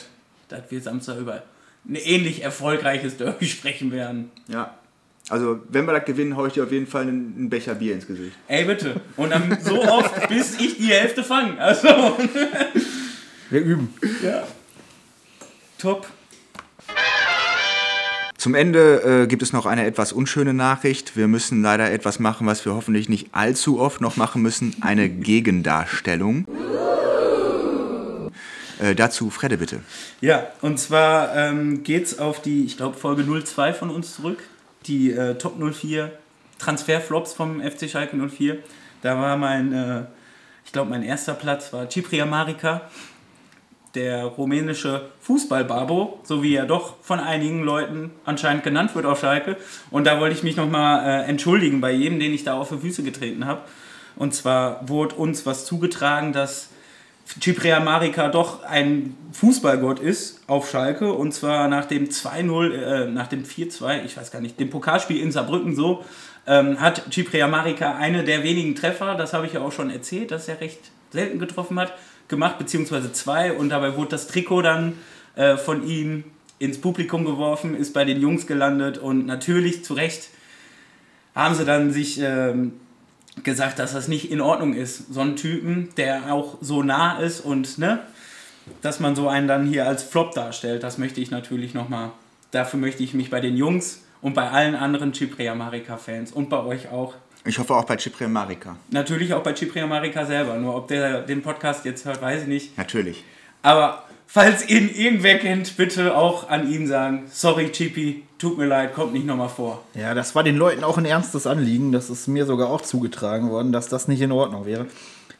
dass wir Samstag über ein ähnlich erfolgreiches Derby sprechen werden. Ja. Also, wenn wir das gewinnen, hau ich dir auf jeden Fall einen, einen Becher Bier ins Gesicht. Ey, bitte. Und dann so oft, (laughs) bis ich die Hälfte fange. Also, Wir üben. ja. Top. Zum Ende äh, gibt es noch eine etwas unschöne Nachricht. Wir müssen leider etwas machen, was wir hoffentlich nicht allzu oft noch machen müssen. Eine Gegendarstellung. Äh, dazu Fredde bitte. Ja, und zwar ähm, geht's auf die, ich glaube, Folge 02 von uns zurück. Die äh, Top 04 Transferflops vom FC Schalke 04. Da war mein, äh, ich glaube, mein erster Platz war Cipria Marica, der rumänische Fußballbabo, so wie er doch von einigen Leuten anscheinend genannt wird auf Schalke. Und da wollte ich mich nochmal äh, entschuldigen bei jedem, den ich da auf die Füße getreten habe. Und zwar wurde uns was zugetragen, dass Cipria Marica doch ein Fußballgott ist auf Schalke. Und zwar nach dem 2-0, äh, nach dem 4-2, ich weiß gar nicht, dem Pokalspiel in Saarbrücken so, ähm, hat Cipria Marica eine der wenigen Treffer, das habe ich ja auch schon erzählt, dass er recht selten getroffen hat, gemacht, beziehungsweise zwei. Und dabei wurde das Trikot dann äh, von ihm ins Publikum geworfen, ist bei den Jungs gelandet. Und natürlich zu Recht haben sie dann sich ähm, gesagt, dass das nicht in Ordnung ist. So ein Typen, der auch so nah ist und ne, dass man so einen dann hier als Flop darstellt, das möchte ich natürlich nochmal, dafür möchte ich mich bei den Jungs und bei allen anderen Cipria Marica Fans und bei euch auch, Ich hoffe auch bei Cipria Marica. natürlich auch bei Cipria Marica selber, nur ob der den Podcast jetzt hört, weiß ich nicht. Natürlich. Aber falls ihn irgendwer kennt, bitte auch an ihn sagen, sorry Chippy, tut mir leid, kommt nicht nochmal vor. Ja, das war den Leuten auch ein ernstes Anliegen. Das ist mir sogar auch zugetragen worden, dass das nicht in Ordnung wäre.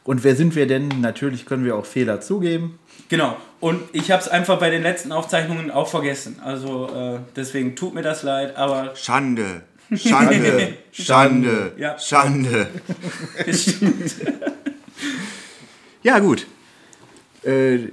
Und wer sind wir denn? Natürlich können wir auch Fehler zugeben. Genau. Und ich habe es einfach bei den letzten Aufzeichnungen auch vergessen. Also äh, deswegen tut mir das leid, aber Schande. Schande. (laughs) Schande. Ja. Schande. (laughs) Ja, gut. Äh,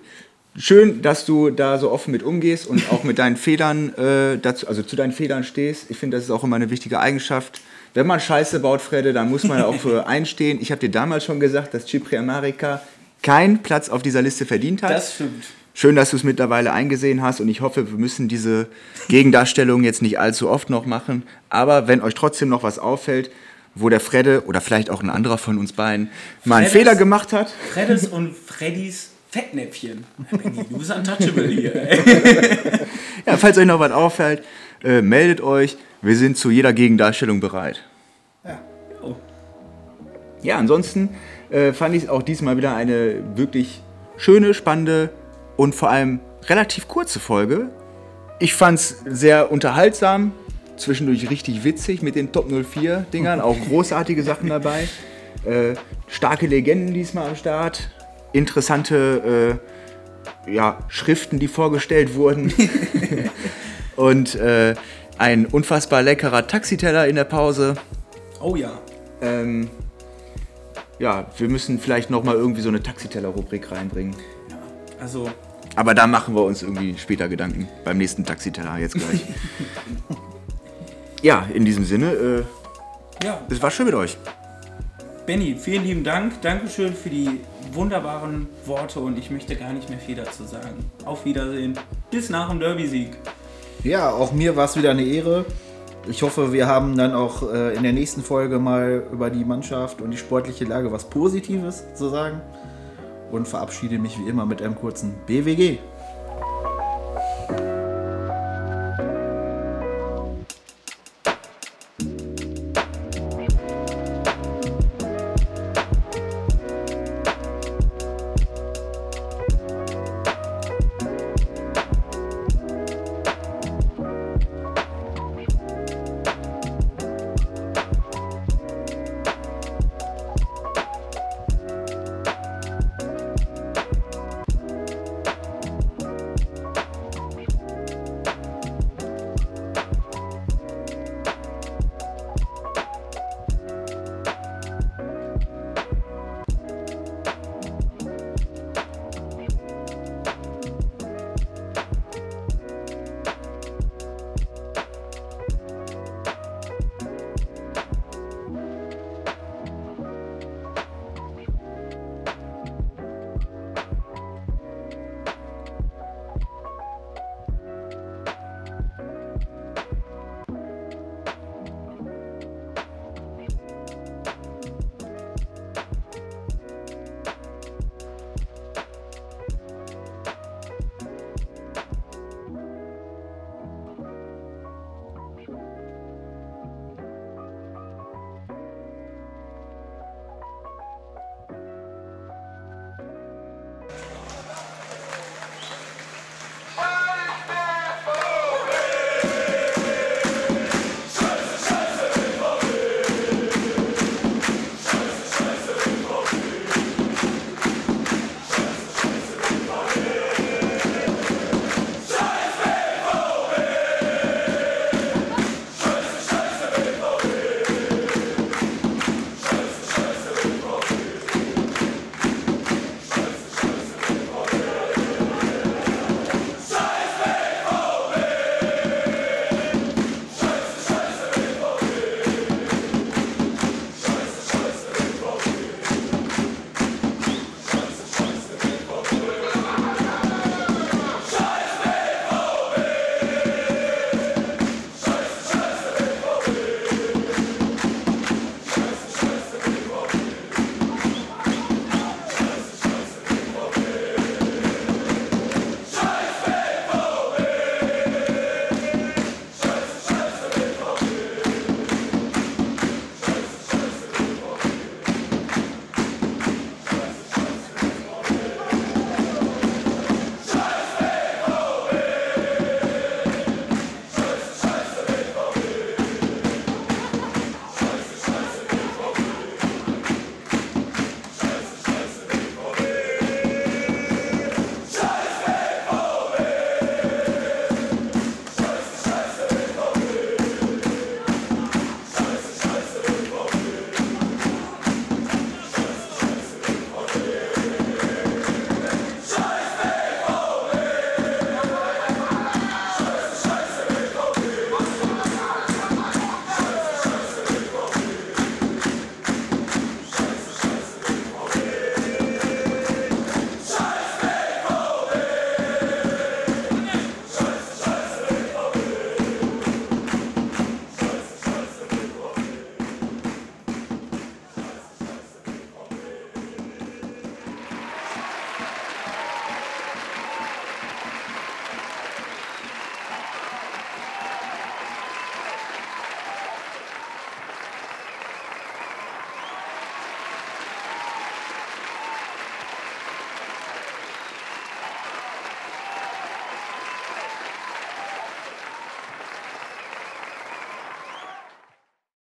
schön, dass du da so offen mit umgehst und auch mit deinen Fehlern äh, dazu, also zu deinen Fehlern stehst. Ich finde, das ist auch immer eine wichtige Eigenschaft. Wenn man Scheiße baut, Fredde, dann muss man da auch für einstehen. Ich habe dir damals schon gesagt, dass Cipria Marica keinen Platz auf dieser Liste verdient hat. Das stimmt. schön, dass du es mittlerweile eingesehen hast und ich hoffe, wir müssen diese Gegendarstellung jetzt nicht allzu oft noch machen. Aber wenn euch trotzdem noch was auffällt, wo der Fredde oder vielleicht auch ein anderer von uns beiden mal einen Freddes- Fehler gemacht hat, Freddes und Freddys Fettnäpfchen. Benny, du bist untouchable hier. (laughs) Ja, falls euch noch was auffällt, äh, meldet euch. Wir sind zu jeder Gegendarstellung bereit. Oh. Ja, ansonsten äh, fand ich es auch diesmal wieder eine wirklich schöne, spannende und vor allem relativ kurze Folge. Ich fand es sehr unterhaltsam, zwischendurch richtig witzig mit den Top 04 Dingern, auch großartige Sachen dabei. Äh, starke Legenden diesmal am Start, interessante äh, ja, Schriften, die vorgestellt wurden. (laughs) und äh, ein unfassbar leckerer Taxiteller in der Pause. oh ja. Ähm, ja, wir müssen vielleicht noch mal irgendwie so eine Taxiteller-Rubrik reinbringen. Also, Aber da machen wir uns irgendwie später Gedanken. Beim nächsten Taxiteller jetzt gleich. (laughs) ja, in diesem Sinne, äh, ja. es war schön mit euch. Benny, vielen lieben Dank. Dankeschön für die wunderbaren Worte und ich möchte gar nicht mehr viel dazu sagen. Auf Wiedersehen. Bis nach dem Derby-Sieg. Ja, auch mir war es wieder eine Ehre. Ich hoffe, wir haben dann auch äh, in der nächsten Folge mal über die Mannschaft und die sportliche Lage was Positives zu sagen. Und verabschiede mich wie immer mit einem kurzen BWG.